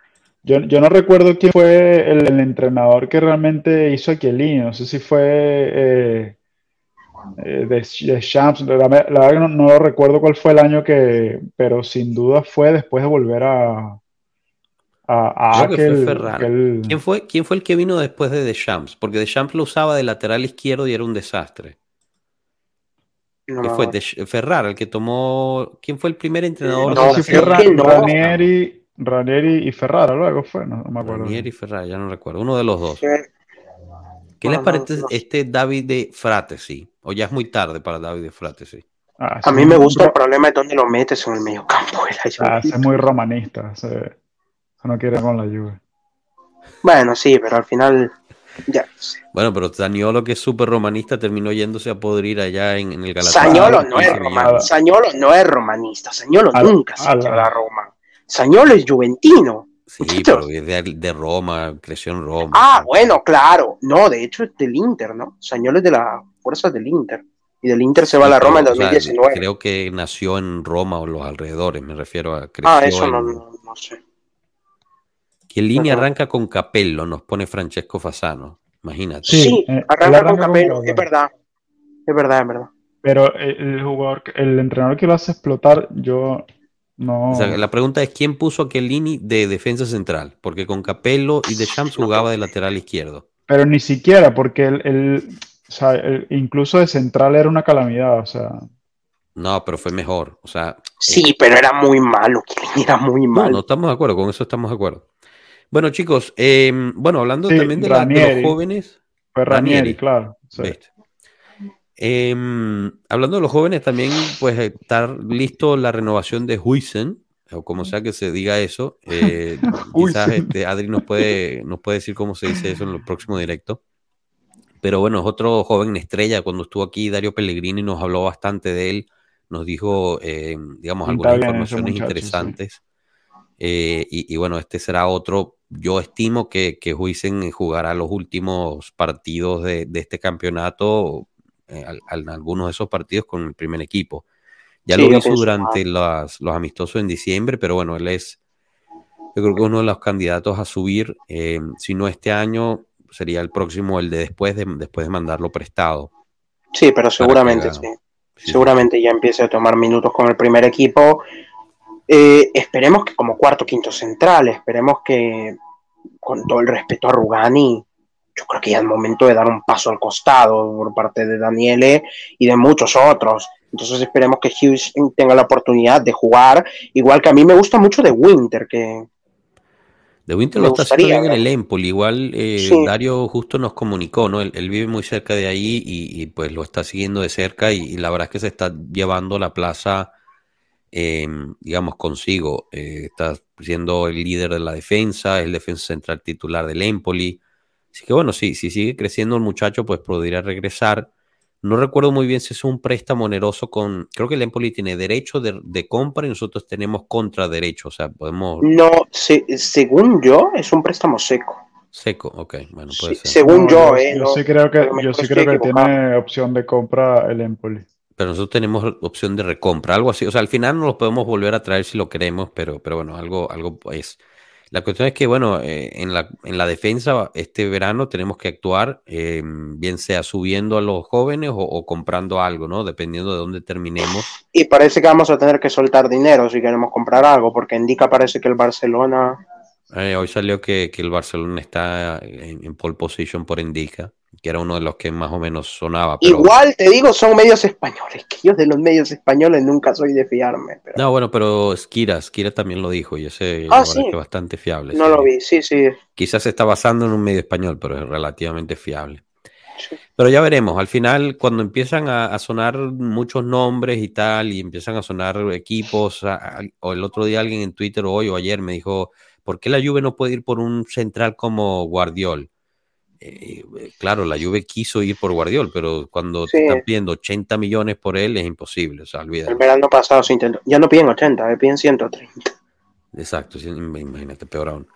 Yo, no recuerdo quién fue el, entrenador que realmente hizo a Chiellini. No sé si fue eh, eh, de, Champs. La, verdad que no, no, recuerdo cuál fue el año que. Pero sin duda fue después de volver a. A, aquel, ¿Quién, fue, ¿Quién fue el que vino después de Champs? Porque Champs lo usaba de lateral izquierdo y era un desastre. ¿Qué fue? De Ferrar, el que tomó. ¿Quién fue el primer entrenador? No, de si Ranieri, Ranieri y Ferrara luego fue, no, me acuerdo. Ranieri y Ferrara, ya no recuerdo, uno de los dos. ¿Qué les parece este David de Fratesi? ¿O ya es muy tarde para David de Fratesi? Ah, a mí me gusta el problema de dónde lo metes en el medio campo. Ah, es muy romanista, no quiere con la lluvia. Bueno, sí, pero al final ya. Bueno, pero Sañolo, que es súper romanista, terminó yéndose a podrir allá en, el Galatasaray. Sañolo no, es romanista. Sañolo no es romanista. Sañolo nunca se a Roma. Sañolo es juventino. Sí, pero es de, Roma, creció en Roma. Ah, bueno, claro. No, de hecho es del Inter, ¿no? Sañolo es de las fuerzas del Inter. Y del Inter se va a la Roma en 2019. creo que nació en Roma o los alrededores, me refiero a. Ah, eso no, no, sé. Que línea arranca con Capello, nos pone Francesco Fasano. Imagínate. Sí, eh, arranca con Capello, es verdad. Es verdad, es verdad. Pero el jugador, el entrenador que lo hace explotar, yo no. la pregunta es: ¿quién puso a Kellini de defensa central? Porque con Capello y De Champs jugaba de lateral izquierdo. Pero ni siquiera, porque el, incluso de central era una calamidad, o sea. No, pero fue mejor. O sea. Sí, eh, pero era muy malo. Kellini era muy malo. No, estamos de acuerdo, con eso estamos de acuerdo. Bueno, chicos, em, bueno, hablando también de, los jóvenes. Fue Ranieri, claro. Em, hablando de los jóvenes, también pues estar listo la renovación de Huisen, o como sea que se diga eso. Eh, *laughs* quizás este, Adri nos puede, nos puede decir cómo se dice eso en el próximo directo. Pero bueno, es otro joven estrella. Cuando estuvo aquí Dario Pellegrini nos habló bastante de él, nos dijo, em, digamos, algunas informaciones interesantes. Eh, y, bueno, este será otro. Yo estimo que, que Huisen jugará los últimos partidos de, de este campeonato en eh, algunos de esos partidos con el primer equipo. Ya lo hizo durante los, amistosos en diciembre, pero bueno, él es, yo creo que uno de los candidatos a subir, eh, si no este año, sería el próximo, el de después de, después de mandarlo prestado. Sí, pero seguramente sí. seguramente ya empiece a tomar minutos con el primer equipo. Eh, esperemos que como cuarto quinto central, esperemos que con todo el respeto a Rugani, yo creo que ya es el momento de dar un paso al costado por parte de Daniele y de muchos otros. Entonces esperemos que Hughes tenga la oportunidad de jugar, igual que a mí me gusta mucho de Winter, que... De Winter lo está haciendo bien en el Empoli, igual eh, Dario justo nos comunicó, ¿no? Él, vive muy cerca de ahí y, pues lo está siguiendo de cerca y, la verdad es que se está llevando la plaza, em, digamos, consigo. Eh, está siendo el líder de la defensa, el defensa central titular del Empoli. Así que bueno, sí, si sigue creciendo el muchacho, pues podría regresar. No recuerdo muy bien si es un préstamo oneroso con. Creo que el Empoli tiene derecho de, compra y nosotros tenemos contraderecho. O sea, podemos. No, según yo, es un préstamo seco. Seco, ok, bueno, puede ser. Según yo, eh, yo, sí creo que, yo sí creo que tiene opción de compra el Empoli. Pero nosotros tenemos opción de recompra, algo así. O sea, al final no lo podemos volver a traer si lo queremos, pero, pero bueno, algo, algo es. La cuestión es que, bueno, eh, en, la, en la defensa este verano tenemos que actuar, eh, bien sea subiendo a los jóvenes o, comprando algo, ¿no? Dependiendo de dónde terminemos. Y parece que vamos a tener que soltar dinero si queremos comprar algo, porque indica parece que el Barcelona... Eh, hoy salió que, el Barcelona está en, en pole position por indica que era uno de los que más o menos sonaba. Igual te digo, son medios españoles, que yo de los medios españoles nunca soy de fiarme. No, bueno, pero Skira, Skira también lo dijo y ese ah, es bastante fiable. No lo vi, sí, sí. Quizás se está basando en un medio español, pero es relativamente fiable. Pero ya veremos, al final cuando empiezan a, sonar muchos nombres y tal, y empiezan a sonar equipos, o el otro día alguien en Twitter hoy o ayer me dijo, ¿por qué la Juve no puede ir por un central como Guardiol? Eh, claro, la Juve quiso ir por Guardiol, pero cuando están pidiendo 80 millones por él es imposible, o sea, olvídate. El verano pasado se intentó, ya no piden 80, eh, piden 130. Exacto, imagínate, peor aún.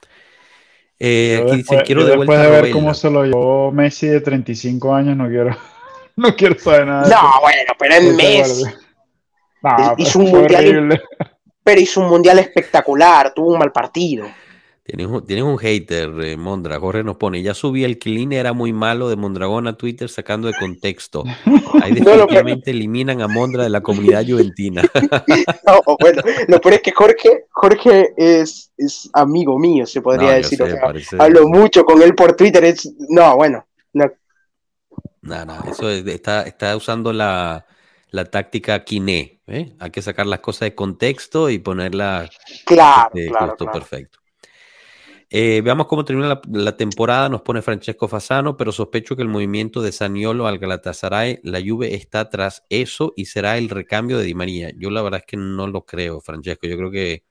Eh, aquí después, quiero de después de ver cómo se lo llevó Messi de 35 años, no quiero, *laughs* no quiero saber nada. No, bueno, pero es Messi. hizo un mundial, pero hizo un mundial espectacular, tuvo un mal partido. Tienes un, hater, eh, Mondra. Jorge nos pone, ya subí el clean, era muy malo de Mondragón a Twitter sacando de contexto. *laughs* Ahí definitivamente eliminan a Mondra de la comunidad juventina. *laughs* no, bueno, lo peor es que Jorge, Jorge es, es amigo mío, se podría decir. Hablo mucho con él por Twitter. Es, no, bueno. No. No, eso está, está usando la, la táctica Kine. ¿eh? Hay que sacar las cosas de contexto y ponerla claro, este, claro, claro. perfecto. Eh, veamos cómo termina la, temporada, nos pone Francesco Fasano, pero sospecho que el movimiento de Saniolo al Galatasaray, la Juve está tras eso y será el recambio de Di María. Yo la verdad es que no lo creo, Francesco. Yo creo que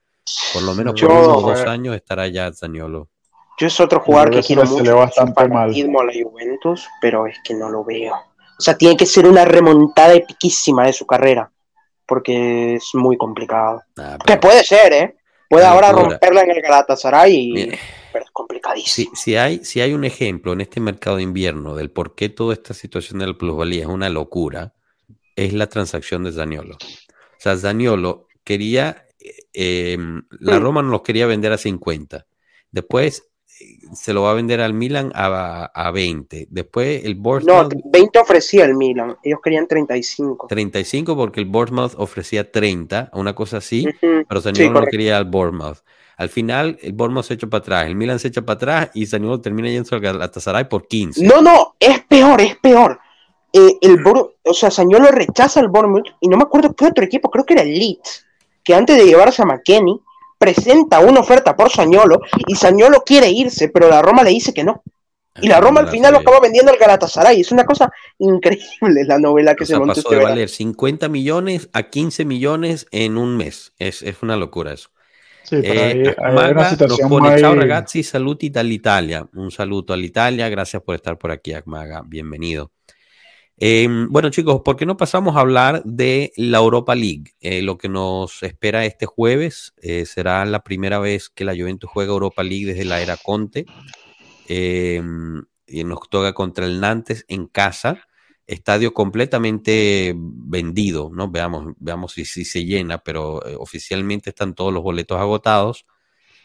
por lo menos por unos dos años estará ya Saniolo. Yo es otro jugador que quiero mucho bastante mal. a la Juventus, pero es que no lo veo. O sea, tiene que ser una remontada epiquísima de su carrera, porque es muy complicado. Ah, que puede ser, ¿eh? Puede ahora romperla en el Galatasaray, y, pero es complicadísimo. Si, hay, si hay un ejemplo en este mercado de invierno del por qué toda esta situación de la plusvalía es una locura, es la transacción de Zaniolo. O sea, Zaniolo quería, eh, em, la Roma no los quería vender a 50. Después se lo va a vender al Milan a, a 20. Después el Bournemouth. No, 20 ofrecía el Milan. Ellos querían 35. 35 porque el Bournemouth ofrecía 30, una cosa así, pero Saniolo no quería al Bournemouth. Al final, el Bournemouth se echa para atrás, el Milan se echa para atrás y Saniolo termina yendo al Galatasaray por 15. No, no, es peor, es peor. Eh, el o sea, Saniolo rechaza al Bournemouth y no me acuerdo qué otro equipo, creo que era el Leeds, que antes de llevarse a McKenny presenta una oferta por Sañolo y Sañolo quiere irse, pero la Roma le dice que no. Y la Roma al final lo acaba vendiendo al Galatasaray. Es una cosa increíble la novela que se montó. Pasó este de valer 50 millones a 15 millones en un mes. Es, una locura eso. Sí, eh, nos pone, Chao ragazzi, saluti dall'Italia. Un saludo all'Italia. Gracias por estar por aquí, Akmaga. Bienvenido. Em, bueno, chicos, ¿por qué no pasamos a hablar de la Europa League? Eh, lo que nos espera este jueves eh, será la primera vez que la Juventus juega Europa League desde la era Conte. Em, y nos toca contra el Nantes en casa. Estadio completamente vendido, ¿no? Veamos, veamos si, se llena, pero eh, oficialmente están todos los boletos agotados.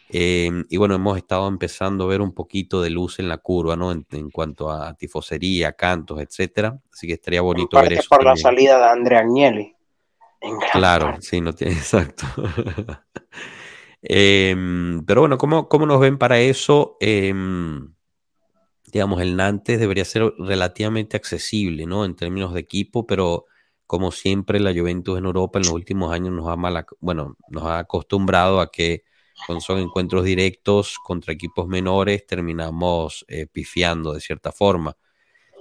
Em, y bueno, hemos estado empezando a ver un poquito de luz en la curva, ¿no? En, cuanto a tifosería, cantos, etcétera. Así que estaría bonito ver eso. por la salida de Andrea Agnelli. Claro, sí, no tiene, *laughs* exacto. Em, pero bueno, ¿cómo, ¿cómo, nos ven para eso? Em, digamos, el Nantes debería ser relativamente accesible, ¿no? En términos de equipo, pero como siempre la Juventus en Europa en los últimos años nos ha mal, bueno, nos ha acostumbrado a que cuando son encuentros directos contra equipos menores terminamos eh, pifiando de cierta forma.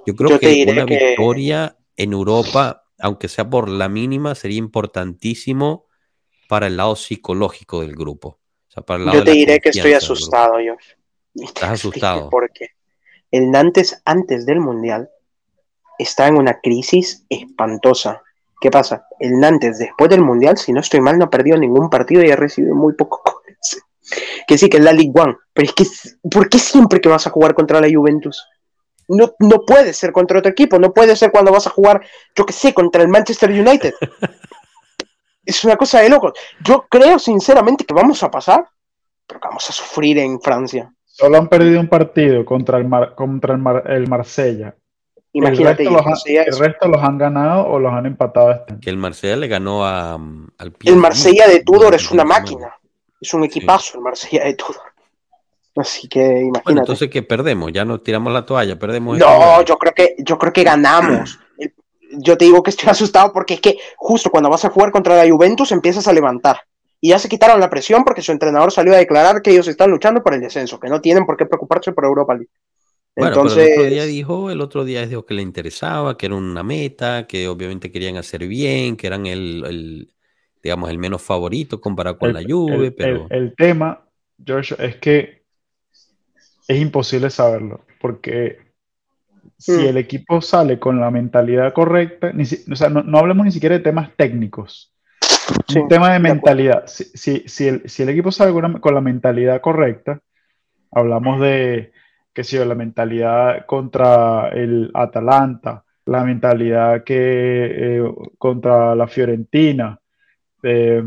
Yo creo que una victoria en Europa, aunque sea por la mínima, sería importantísimo para el lado psicológico del grupo. yo te diré que estoy asustado, yo. Estás *laughs* asustado. Porque el Nantes antes del Mundial está en una crisis espantosa. ¿Qué pasa? El Nantes después del Mundial, si no estoy mal, no ha perdido ningún partido y ha recibido muy pocos. Que sí, que es la League One. Pero es que, ¿por qué siempre que vas a jugar contra la Juventus? No, no puede ser contra otro equipo, no puede ser cuando vas a jugar, yo qué sé, contra el Manchester United. *laughs* es una cosa de locos. Yo creo sinceramente que vamos a pasar, pero que vamos a sufrir en Francia. Solo han perdido un partido contra el, contra el, el Marsella Imagínate, el resto, los, han ganado o los han empatado este Que el Marsella le ganó a, al El Marsella de Tudor es una máquina. Es un equipazo el Marsella de Tudor. Así que imagínate. Bueno, entonces que perdemos, ya nos tiramos la toalla, perdemos. No, yo creo que yo creo que ganamos. yo te digo que estoy *laughs* asustado porque es que justo cuando vas a jugar contra la Juventus empiezas a levantar. Y ya se quitaron la presión porque su entrenador salió a declarar que ellos están luchando por el descenso, que no tienen por qué preocuparse por Europa League. Bueno, Entonces, el otro día dijo, el otro día dijo que le interesaba, que era una meta, que obviamente querían hacer bien, que eran el, digamos, el menos favorito comparado con la Juve, pero... El, tema, George, es que es imposible saberlo, porque si mm. el equipo sale con la mentalidad correcta, o sea, no, hablemos ni siquiera de temas técnicos, un tema de mentalidad. Si, si, el, si, el, equipo sale con la mentalidad correcta, hablamos de que si la mentalidad contra el Atalanta, la mentalidad que eh, contra la Fiorentina eh,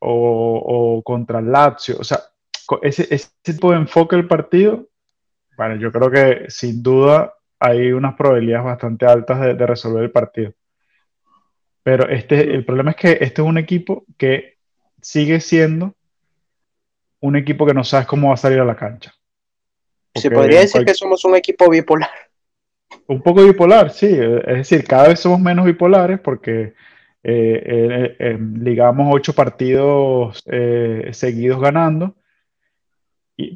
o, contra el Lazio, o sea, ese, ese, tipo de enfoque del partido, bueno, yo creo que sin duda hay unas probabilidades bastante altas de, resolver el partido. Pero este, el problema es que este es un equipo que sigue siendo un equipo que no sabes cómo va a salir a la cancha. Se podría decir que somos un equipo bipolar. Un poco bipolar, sí. Es decir, cada vez somos menos bipolares porque eh, eh, eh, ligamos ocho partidos seguidos ganando,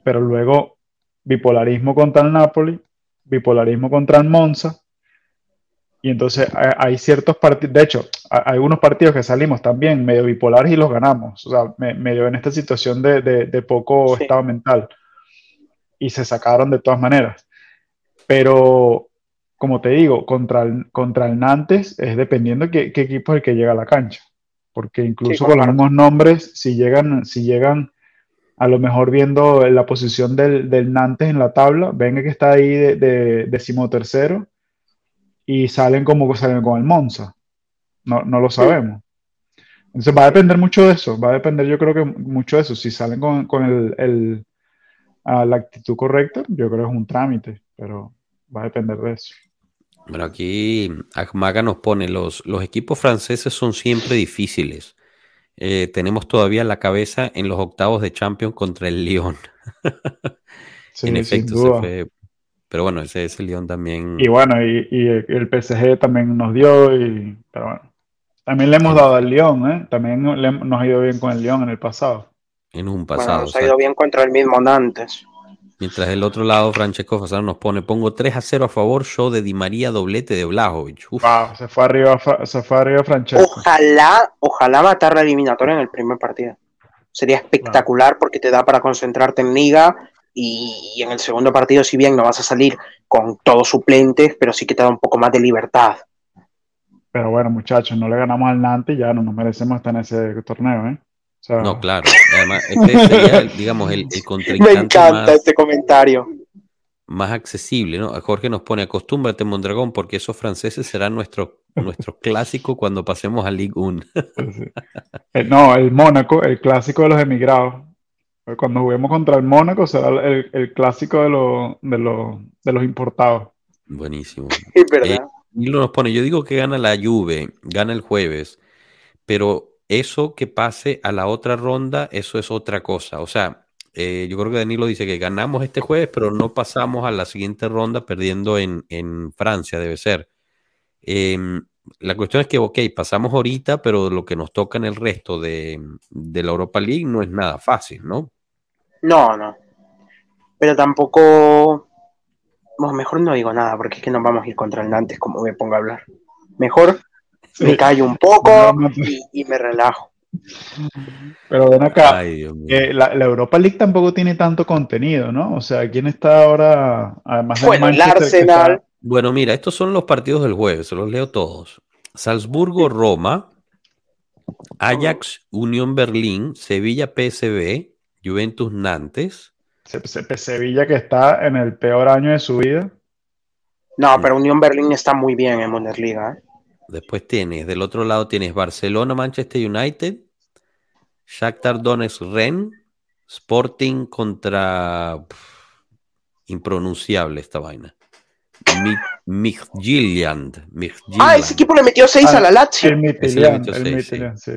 pero luego bipolarismo contra el Napoli, bipolarismo contra el Monza, y entonces hay ciertos partidos, de hecho, hay algunos partidos que salimos también medio bipolares y los ganamos, o sea, medio en esta situación de, poco estado mental y se sacaron de todas maneras. Pero, como te digo, contra el, contra el Nantes es dependiendo qué, qué equipo es el que llega a la cancha. Porque incluso con los mismos nombres, si llegan, si llegan a lo mejor viendo la posición del, del Nantes en la tabla, venga que está ahí de, de decimotercero y salen como salen con el Monza. No, no lo sabemos. Entonces va a depender mucho de eso, va a depender yo creo que mucho de eso. Si salen con, con el, a la actitud correcta, yo creo que es un trámite, pero va a depender de eso. Bueno, aquí Agmaga nos pone, los, los equipos franceses son siempre difíciles. Eh, tenemos todavía la cabeza en los octavos de Champions contra el Lyon. *laughs* en efecto, se fue. Pero bueno, ese, ese Lyon también. Y bueno, y, el PSG también nos dio, y, pero bueno. También le hemos dado al Lyon, ¿eh? También nos ha ido bien con el Lyon en el pasado en un pasado. nos ha ido bien contra el mismo Nantes. Mientras del otro lado, Francesco Fasano nos pone, pongo 3 a 0 a favor, show de Di María, doblete de Blajovic. se fue arriba, se fue arriba Francesco. Ojalá, ojalá matar la eliminatoria en el primer partido. Sería espectacular porque te da para concentrarte en liga y, en el segundo partido, si bien no vas a salir con todos suplentes, pero sí que te da un poco más de libertad. Pero bueno, muchachos, no le ganamos al Nantes, ya no nos merecemos estar en ese torneo, ¿eh? No, claro. Además, este sería, digamos, el, el contrincante. Me encanta este comentario. Más accesible, ¿no? Jorge nos pone, acostúmbrate, Mondragón, porque esos franceses serán nuestro, nuestro *laughs* clásico cuando pasemos a Ligue 1. Eh, no, el Mónaco, el clásico de los emigrados. Cuando juguemos contra el Mónaco será el, clásico de, de, los importados. Buenísimo. *laughs* Es verdad. Eh, nos pone, yo digo que gana la Juve, gana el jueves, pero eso que pase a la otra ronda, eso es otra cosa. O sea, eh, yo creo que Danilo dice que ganamos este jueves, pero no pasamos a la siguiente ronda perdiendo en, en Francia, debe ser. Em, la cuestión es que, ok, pasamos ahorita, pero lo que nos toca en el resto de, de la Europa League no es nada fácil, ¿no? No, no. Pero tampoco. Mejor no digo nada, porque es que no vamos a ir contra el Nantes como me pongo a hablar. Mejor me callo un poco y, me relajo. Pero ven acá, la, Europa League tampoco tiene tanto contenido, ¿no? O sea, ¿quién está ahora? Además bueno, el Arsenal. Bueno, mira, estos son los partidos del jueves, se los leo todos. Salzburgo-Roma, Ajax, Unión Berlín, Sevilla, PSV, Juventus, Nantes. Sevilla que está en el peor año de su vida. No, pero Unión Berlín está muy bien en Bundesliga. ¿eh? Después tienes, del otro lado tienes Barcelona, Manchester United, Shakhtar Donetsk, Ren, Sporting contra... impronunciable esta vaina. Midtjylland. Ah, ese equipo le metió 6 a la Lazio. El Midtjylland, sí.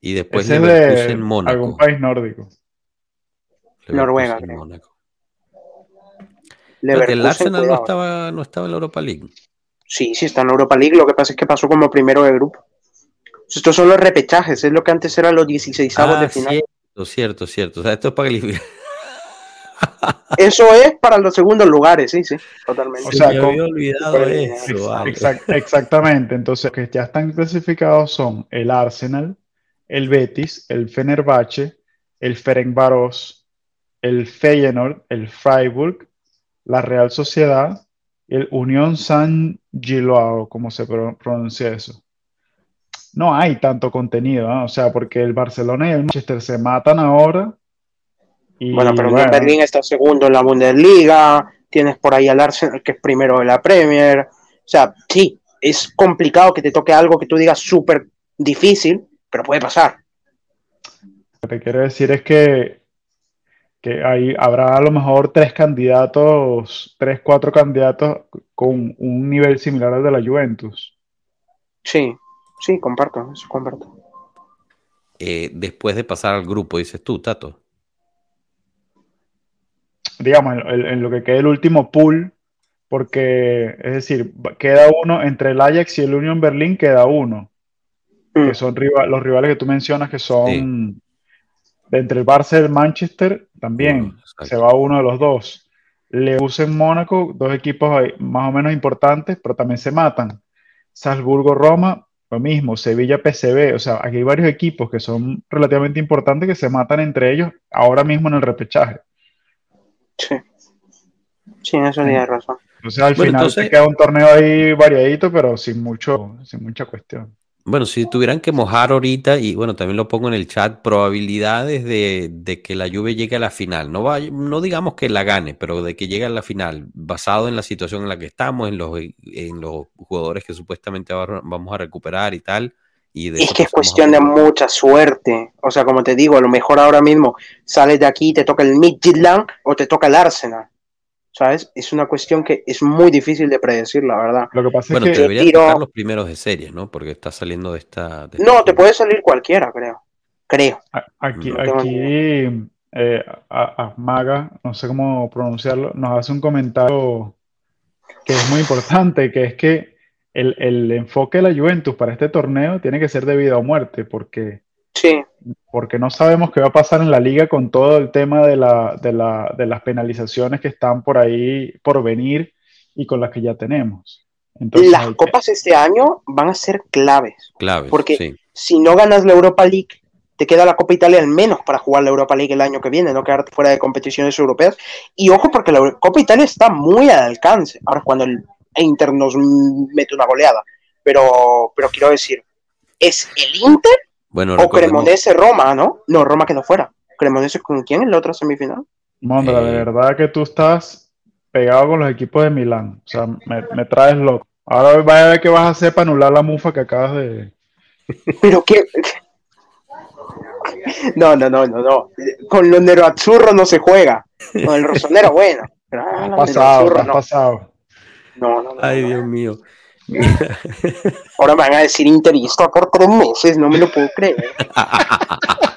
Y después ese de en Mónaco. Algún país nórdico. Noruega. Porque el Arsenal no estaba, no estaba en la Europa League. Sí, sí está en Europa League. Lo que pasa es que pasó como primero de grupo. Estos son los repechajes, es lo que antes eran los 16 avos de ah, final. Cierto, cierto, cierto. O sea, esto es para que *laughs* Eso es para los segundos lugares, sí, sí, totalmente. O sea, había olvidado eso. exactamente. Entonces, que ya están clasificados son el Arsenal, el Betis, el Fenerbahce, el Ferencváros, el Feyenoord, el Freiburg, la Real Sociedad, el Unión San Giloao, ¿cómo se pronuncia eso? No hay tanto contenido, o sea, porque el Barcelona y el Manchester se matan ahora bueno, pero Berlín está segundo en la Bundesliga, tienes por ahí al Arsenal que es primero de la Premier. O sea, sí, es complicado que te toque algo que tú digas súper difícil, pero puede pasar. Lo que quiero decir es que, que hay, habrá a lo mejor tres candidatos, tres, cuatro candidatos con un nivel similar al de la Juventus. Sí, sí, comparto, eso comparto. Eh, después de pasar al grupo, dices tú, Tato digamos, en, lo que queda el último pool, porque, es decir, queda uno entre el Ajax y el Union Berlin, queda uno, que mm. son los rivales que tú mencionas, que son entre el Barça y el Manchester, también se va uno de los dos. Le en Mónaco, dos equipos más o menos importantes, pero también se matan. Salzburgo-Roma, lo mismo, Sevilla-PCB, o sea, aquí hay varios equipos que son relativamente importantes que se matan entre ellos ahora mismo en el repechaje. Sí. Sí, eso tiene razón. O sea, al final se queda un torneo ahí variadito, pero sin mucho, sin mucha cuestión. Bueno, si tuvieran que mojar ahorita, y bueno, también lo pongo en el chat, probabilidades de, que la Juve llegue a la final. No, va, no digamos que la gane, pero de que llegue a la final, basado en la situación en la que estamos, en los, en los jugadores que supuestamente vamos a recuperar y tal. Y es que es cuestión de mucha suerte. O sea, como te digo, a lo mejor ahora mismo sales de aquí, te toca el Midtjylland o te toca el Arsenal. ¿Sabes? Es una cuestión que es muy difícil de predecir, la verdad. Lo que pasa bueno, es que te deberían tocar los primeros de serie, ¿no? Porque está saliendo de esta. no, te puede salir cualquiera, creo. Creo. Aquí, aquí eh, a, Maga, no sé cómo pronunciarlo, nos hace un comentario que es muy importante, que es que el, enfoque de la Juventus para este torneo tiene que ser de vida o muerte, porque, sí. porque no sabemos qué va a pasar en la liga con todo el tema de, la, de, la, de las penalizaciones que están por ahí por venir y con las que ya tenemos. Entonces, las copas este año van a ser claves. Claves. Porque si no ganas la Europa League, te queda la Copa Italia al menos para jugar la Europa League el año que viene, no quedarte fuera de competiciones europeas. Y ojo, porque la Copa Italia está muy al alcance. Ahora, cuando el Inter nos mete una goleada. Pero, pero quiero decir, ¿es el Inter bueno, o Cremonese Roma, no? No, Roma quedó fuera. ¿Cremonese con quién en la otra semifinal? Mondra, de eh. verdad que tú estás pegado con los equipos de Milán. O sea, me, traes loco. Ahora vaya a ver qué vas a hacer para anular la mufa que acabas de. Pero qué. No, no, no, no, no. Con los Neroazzurro no se juega. Con el Rosonero, bueno. Pero, ah, pasado, no. pasado. No, no, no. Ay, Dios mío. *laughs* Ahora me van a decir interista por tres meses, no me lo puedo creer. *laughs*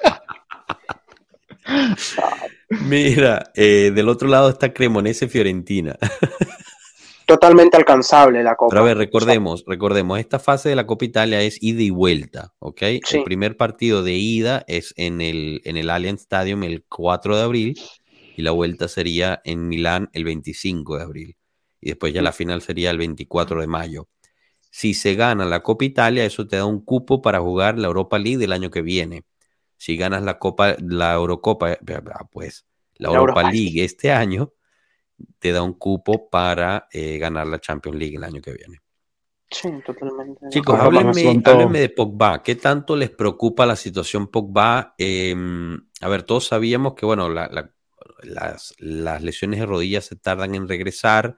Mira, eh, del otro lado está Cremonese Fiorentina. *laughs* Totalmente alcanzable la Copa. Pero a ver, recordemos, recordemos, esta fase de la Copa Italia es ida y vuelta, ¿ok? El primer partido de ida es en el, en el Allianz Stadium el 4 de abril y la vuelta sería en Milán el 25 de abril. Y después ya la final sería el 24 de mayo. Si se gana la Copa Italia, eso te da un cupo para jugar la Europa League del año que viene. Si ganas la Copa, la Eurocopa, eh, pues la, Europa, League este año, te da un cupo para eh, ganar la Champions League el año que viene. Sí, totalmente. Chicos, háblenme, de Pogba. ¿Qué tanto les preocupa la situación Pogba? Em, a ver, todos sabíamos que, bueno, las, lesiones de rodillas se tardan en regresar.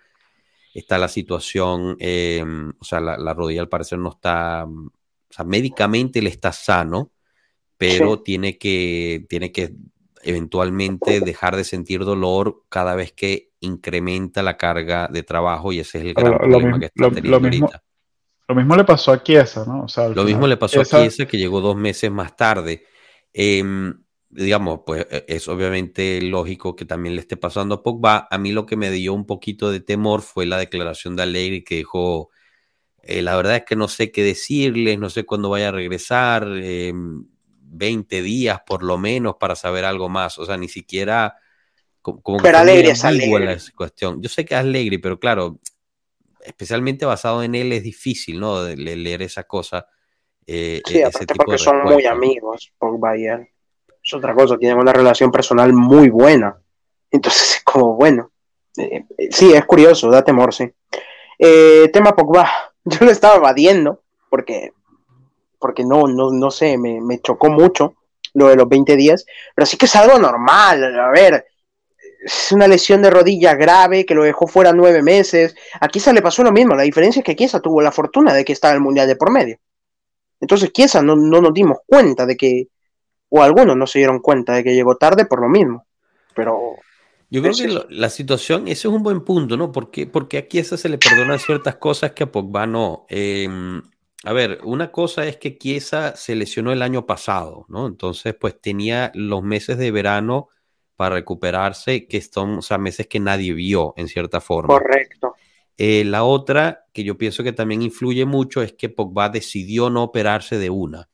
Está la situación, em, o sea, la, rodilla al parecer no está, o sea, médicamente él está sano, pero tiene, que, tiene que eventualmente dejar de sentir dolor cada vez que incrementa la carga de trabajo y ese es el gran problema que está teniendo ahorita. Lo mismo le pasó a Chiesa, ¿no? lo mismo le pasó a Chiesa que llegó dos meses más tarde. Em, digamos, pues e, es obviamente lógico que también le esté pasando a Pogba. A mí lo que me dio un poquito de temor fue la declaración de Allegri que dijo, eh, la verdad es que no sé qué decirles, no sé cuándo vaya a regresar. Eh, 20 días por lo menos para saber algo más. O sea, ni siquiera como, pero alegre es alegre. cuestión. Yo sé que es alegre, pero claro, especialmente basado en él es difícil, ¿no? De leer esa cosa. Eh, sí, ese tipo porque son muy amigos, Pogba y él. Es otra cosa, tienen una relación personal muy buena. Entonces *laughs* es como, bueno. Eh, eh, sí, es curioso, da temor, sí. tema Pogba, *laughs* yo lo estaba evadiendo porque porque no, no, no sé, me, me chocó mucho lo de los 20 días, pero sí que es algo normal, a ver, es una lesión de rodilla grave que lo dejó fuera nueve meses. A Kiesa le pasó lo mismo. La diferencia es que Kiesa tuvo la fortuna de que estaba el mundial de por medio. Entonces Kiesa no, no nos dimos cuenta de que, o algunos no se dieron cuenta de que llegó tarde por lo mismo. Pero. Yo creo que la situación, ese es un buen punto, ¿no? Porque, porque a Kiesa se le perdonan ciertas cosas que a Pogba no. Eh, a ver, una cosa es que Chiesa se lesionó el año pasado, ¿no? Entonces, pues tenía los meses de verano para recuperarse, que son, o sea, meses que nadie vio en cierta forma. Correcto. Eh, la otra que yo pienso que también influye mucho es que Pogba decidió no operarse de una.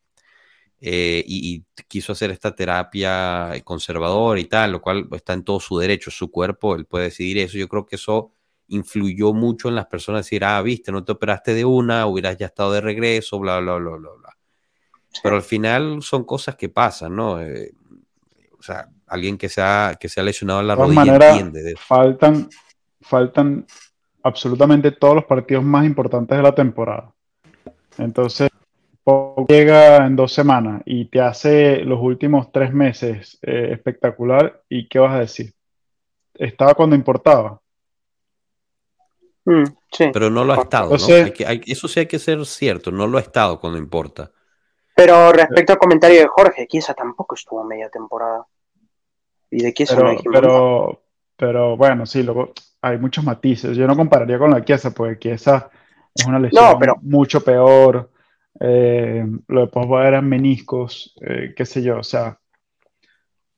Eh, y, y, quiso hacer esta terapia conservadora y tal, lo cual está en todo su derecho, su cuerpo, él puede decidir eso. Yo creo que eso influyó mucho en las personas decir, ah, viste, no te operaste de una, hubieras ya estado de regreso, bla, bla, bla, bla, bla. Pero al final son cosas que pasan, ¿no? Eh, o sea, alguien que se ha, que se ha lesionado en la rodilla entiende. Faltan, faltan absolutamente todos los partidos más importantes de la temporada. Entonces, llega en dos semanas y te hace los últimos tres meses eh, espectacular, ¿y qué vas a decir? Estaba cuando importaba. Mm, pero no lo ha estado, ¿no? eso sí hay que ser cierto, no lo ha estado cuando importa. Pero respecto al comentario de Jorge, Kiesa tampoco estuvo media temporada. Y de Kiesa pero, pero, pero, bueno, sí, luego hay muchos matices. Yo no compararía con la Kiesa, porque Kiesa es una lesión mucho peor. Eh, lo de Pogba eran meniscos, eh, qué sé yo, o sea,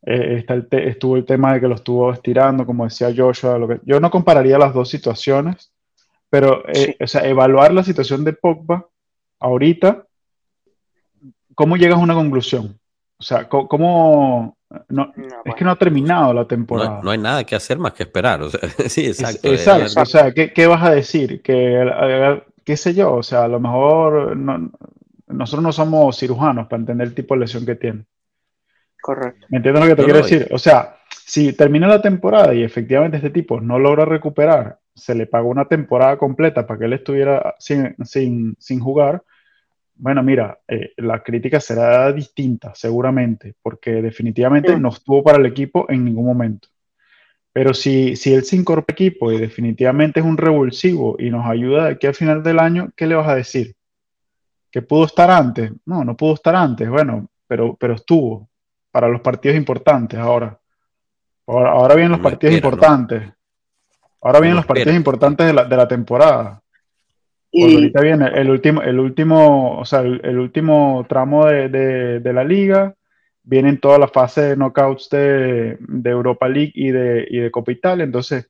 eh, está el estuvo el tema de que lo estuvo estirando, como decía Joshua. Lo que, yo no compararía las dos situaciones, pero, eh, o sea, evaluar la situación de Pogba ahorita, ¿cómo llegas a una conclusión? O sea, ¿cómo...? No, es que no ha terminado la temporada. No, hay nada que hacer más que esperar. O sea, *laughs* sí, exacto. exacto. O sea, ¿qué, vas a decir? Que, qué sé yo, o sea, a lo mejor nosotros no somos cirujanos para entender el tipo de lesión que tiene. Correcto. ¿Me entiendes lo que te quiero decir? O sea, si termina la temporada y efectivamente este tipo no logra recuperar se le pagó una temporada completa para que él estuviera sin, sin, jugar, bueno, mira, eh, la crítica será distinta, seguramente, porque definitivamente no estuvo para el equipo en ningún momento. Pero si, si él se incorpora al equipo y definitivamente es un revulsivo y nos ayuda aquí al final del año, ¿qué le vas a decir? ¿Que pudo estar antes? No, no pudo estar antes, bueno, pero, pero estuvo. para los partidos importantes ahora. Ahora, vienen los partidos importantes. Ahora vienen los partidos importantes de la, de la temporada. Y ahorita viene el último, el último, o sea, el, último tramo de, de, la liga. Vienen toda la fase de knockouts de, Europa League y de, y de Copa Italia. Entonces,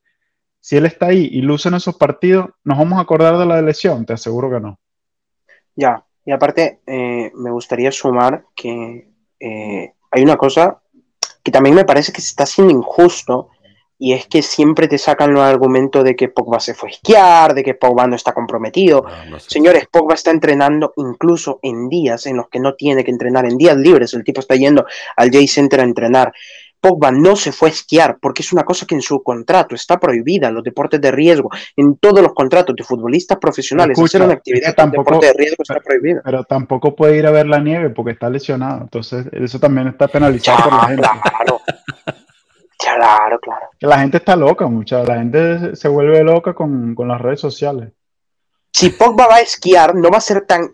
si él está ahí y luce en esos partidos, ¿nos vamos a acordar de la lesión? Te aseguro que no. Ya, y aparte, eh, me gustaría sumar que eh, hay una cosa que también me parece que se está haciendo injusto y es que siempre te sacan los argumentos de que Pogba se fue a esquiar, de que Pogba no está comprometido. Señores, Pogba está entrenando incluso en días en los que no tiene que entrenar, en días libres. El tipo está yendo al J Center a entrenar. Pogba no se fue a esquiar porque es una cosa que en su contrato está prohibida, los deportes de riesgo, en todos los contratos de futbolistas profesionales, hacer una actividad deporte de riesgo está prohibido. Pero tampoco puede ir a ver la nieve porque está lesionado, entonces eso también está penalizado por la gente. Claro. Claro, claro. la gente está loca, mucha, la gente se vuelve loca con, con las redes sociales. Si Pogba va a esquiar, no va a ser tan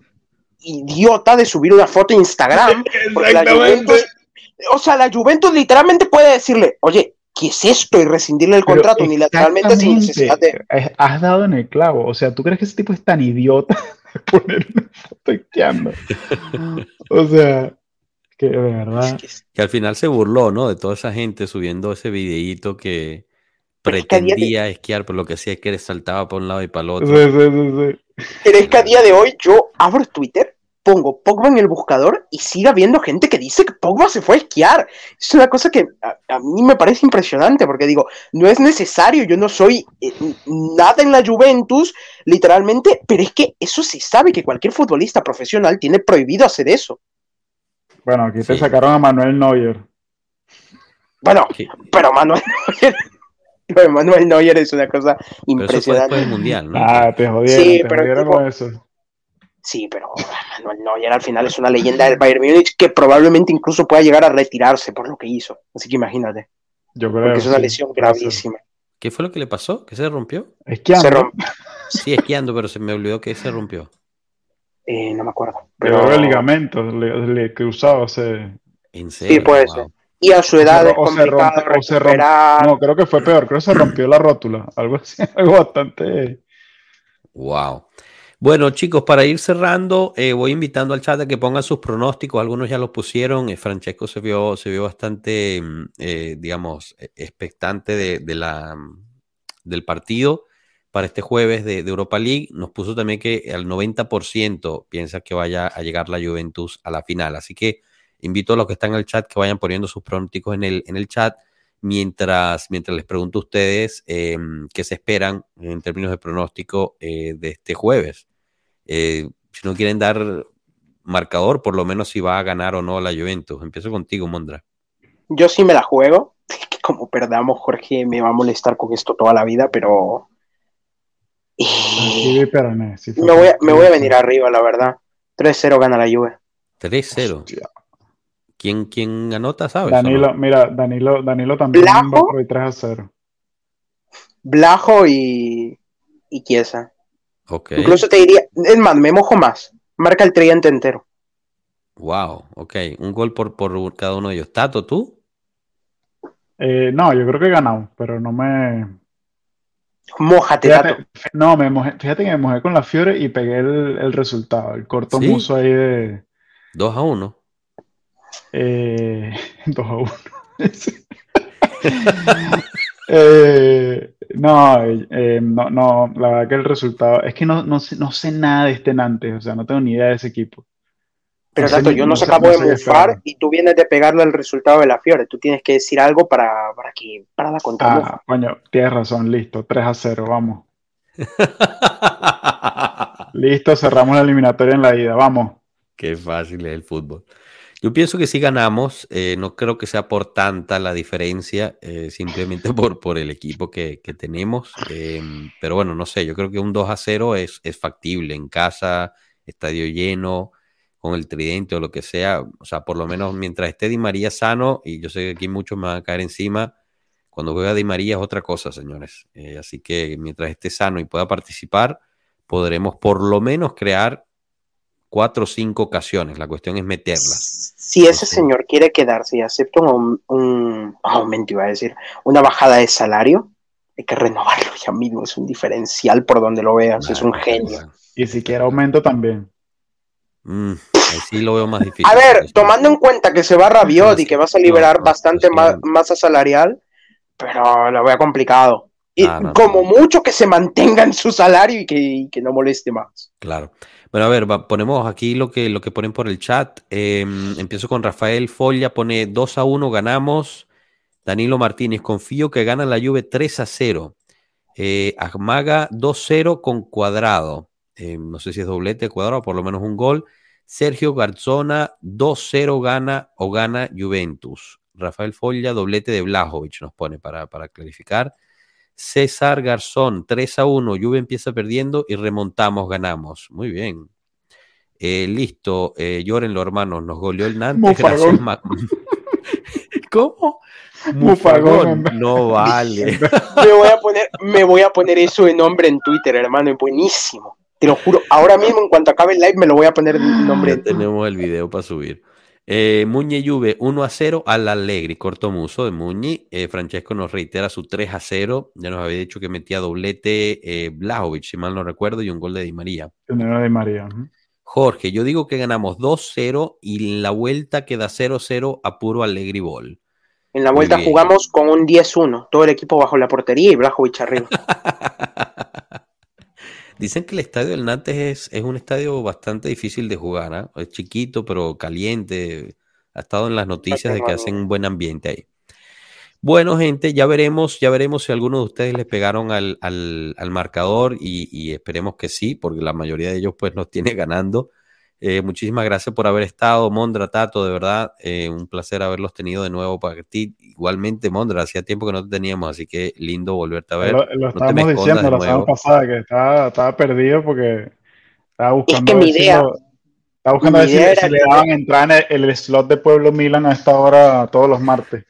idiota de subir una foto a Instagram. *laughs* Exactamente o sea, la Juventus literalmente puede decirle, oye, ¿qué es esto? Y rescindirle el contrato unilateralmente sin necesidad de... Has dado en el clavo. O sea, ¿tú crees que ese tipo es tan idiota *laughs* de poner una foto *laughs* o sea, que de verdad... Que al final se burló, ¿no? De toda esa gente subiendo ese videíto que pretendía esquiar, pero lo que hacía es que le saltaba por un lado y para el otro. Sí, sí, sí, Pero es que a día de hoy yo abro Twitter pongo Pogba en el buscador y siga habiendo gente que dice que Pogba se fue a esquiar. Es una cosa que a, mí me parece impresionante porque digo, no es necesario, yo no soy eh, nada en la Juventus, literalmente, pero es que eso se sabe que cualquier futbolista profesional tiene prohibido hacer eso. Bueno, aquí te sacaron a Manuel Neuer. Bueno, pero Manuel Neuer... *laughs* Manuel Neuer es una cosa impresionante. Pero mundial, ¿no? Ah, te jodieron, sí, te pero con eso. Sí, pero Manuel Neuer al final es una leyenda del Bayern Múnich que probablemente incluso pueda llegar a retirarse por lo que hizo. Así que imagínate. Yo creo. Porque es una lesión gravísima. ¿Qué fue lo que le pasó? ¿Que se rompió? Esquiando. Se rompió. Sí, esquiando, pero se me olvidó que se rompió. Eh, no me acuerdo. Pero, el ligamento le, le cruzado ese. ¿En serio? Sí, puede ser. Y a su edad es complicado recuperar. No, creo que fue peor. Creo que se rompió la rótula. *laughs* Algo así, algo bastante. Wow. Bueno, chicos, para ir cerrando, eh, voy invitando al chat a que pongan sus pronósticos. Algunos ya los pusieron. Eh, Francesco se vio, se vio bastante, mm, eh, digamos, e, expectante de, la, mm, del partido para este jueves de, Europa League. Nos puso también que al 90% piensa que vaya a llegar la Juventus a la final. Así que invito a los que están en el chat que vayan poniendo sus pronósticos en el, en el chat mientras, mientras les pregunto a ustedes qué se esperan en términos de pronóstico de este jueves. Eh, si no quieren dar marcador, por lo menos si va a ganar o no la Juventus. Empiezo contigo, Mondra. Yo sí me la juego. *laughs* Como perdamos, Jorge me va a molestar con esto toda la vida, pero. Sí, espérame, me, voy a, me voy a venir arriba, la verdad. 3-0 gana la Juve. 3-0. ¿Quién, ¿Quién anota, sabes? Danilo, mira, Danilo, Danilo también Blajo, va 3 0. Blajo y, y Chiesa. Incluso te diría, es más, me mojo más. Marca el tridente entero. Wow, ok. Un gol por, por cada uno de ellos. ¿Tato, tú? Eh, no, yo creo que he ganado, pero no me. Mójate, Tato. No, me mojé, fíjate que me mojé con la Fiore y pegué el, resultado, el corto muso ahí de. 2 a 1. Eh, *laughs* 2 a 1. *laughs* eh, no, eh, no, no, la verdad que el resultado, es que no, no, sé, no sé nada de este Nantes, o sea, no tengo ni idea de ese equipo. Pero exacto, yo no, se acabo de mufar y tú vienes de pegarle el resultado de la Fiore. Tú tienes que decir algo para, para que para la contra. Ah, coño, tienes razón, listo, 3 a 0, vamos. *laughs* listo, cerramos la eliminatoria en la ida, vamos. Qué fácil es el fútbol. Yo pienso que si ganamos, eh, no creo que sea por tanta la diferencia, eh, simplemente *laughs* por, por el equipo que, tenemos. Em, pero bueno, no sé, yo creo que un 2 a 0 es, es factible en casa, estadio lleno, con el tridente o lo que sea. O sea, por lo menos mientras esté Di María sano, y yo sé que aquí muchos me van a caer encima, cuando juega Di María es otra cosa, señores. Eh, así que mientras esté sano y pueda participar, podremos por lo menos crear cuatro o cinco ocasiones. La cuestión es meterlas. Si ese señor quiere quedarse y acepta un, un, aumento, iba a decir, una bajada de salario, hay que renovarlo ya mismo. Es un diferencial por donde lo veas. es un genio. Y si quiere aumento también. Mm, sí lo veo más difícil. A ver, tomando en cuenta que se va Rabiot y que vas a liberar bastante masa salarial, pero lo veo complicado. Y como mucho que se mantenga en su salario y que, no moleste más. Claro. Bueno, a ver, ponemos aquí lo que, lo que ponen por el chat. Em, empiezo con Rafael Folla, pone 2 a 1, ganamos. Danilo Martínez, confío que gana la Juve 3 a 0. Eh, 2-0 con cuadrado. Eh, no sé si es doblete, cuadrado, por lo menos un gol. Sergio Garzona, 2-0 gana o gana Juventus. Rafael Folla, doblete de Blajovic, nos pone para, para clarificar. César Garzón, 3 a 1. Juve empieza perdiendo y remontamos, ganamos. Muy bien. Eh, listo, eh, llórenlo, hermanos. Nos goleó el Nantes. Gracias, *laughs* ¿Cómo? Mufagón. No vale. *laughs* me, voy a poner, me voy a poner eso de nombre en Twitter, hermano. Es buenísimo. Te lo juro. Ahora mismo, en cuanto acabe el live, me lo voy a poner en nombre. Ya tenemos el video para subir. Eh, Muñe Juve 1 a 0 al Allegri, corto muso de Muñi. Eh, Francesco nos reitera su 3 a 0. Ya nos había dicho que metía doblete eh, si mal no recuerdo, y un gol de Di María. de María. Jorge, yo digo que ganamos 2-0 y la vuelta queda 0-0 a puro Allegri Ball. En la vuelta jugamos con un 10-1, todo el equipo bajo la portería y Blajovic arriba. *laughs* Dicen que el estadio del Nantes es, un estadio bastante difícil de jugar, ¿ah? es chiquito pero caliente. Ha estado en las noticias de que hacen un buen ambiente ahí. Bueno, gente, ya veremos, ya veremos si alguno de ustedes les pegaron al, marcador y, y, esperemos que sí, porque la mayoría de ellos pues nos tiene ganando. Eh, muchísimas gracias por haber estado, Mondra, Tato, de verdad, eh, un placer haberlos tenido de nuevo para ti. Igualmente, Mondra, hacía tiempo que no te teníamos, así que lindo volverte a ver. Lo, estábamos diciendo la semana pasada, que estaba, perdido porque estaba buscando... Es que mi idea... estaba buscando a ver si, le daban entrar en el, slot de Pueblo Milan a esta hora todos los martes.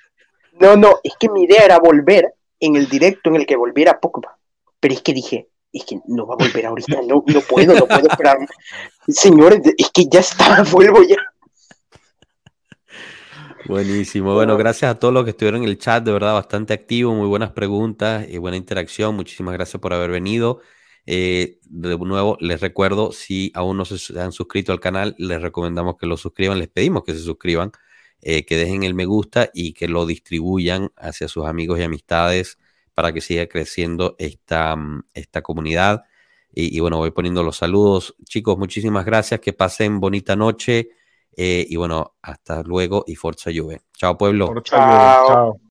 No, no, es que mi idea era volver en el directo en el que volviera Pogba. Pero es que dije, es que no va a volver ahorita, no, no puedo, no puedo esperar. Señores, es que ya está, *laughs* vuelvo ya. Buenísimo. Bueno, gracias a todos los que estuvieron en el chat, de verdad, bastante activo, muy buenas preguntas y buena interacción. Muchísimas gracias por haber venido. Eh, de nuevo, les recuerdo, si aún no se han suscrito al canal, les recomendamos que lo suscriban, les pedimos que se suscriban, eh, que dejen el me gusta y que lo distribuyan hacia sus amigos y amistades para que siga creciendo esta, mm, esta comunidad. Y, bueno, voy poniendo los saludos. Chicos, muchísimas gracias. Que pasen bonita noche. Eh, y bueno, hasta luego y Forza Juve. Chao, pueblo. chao.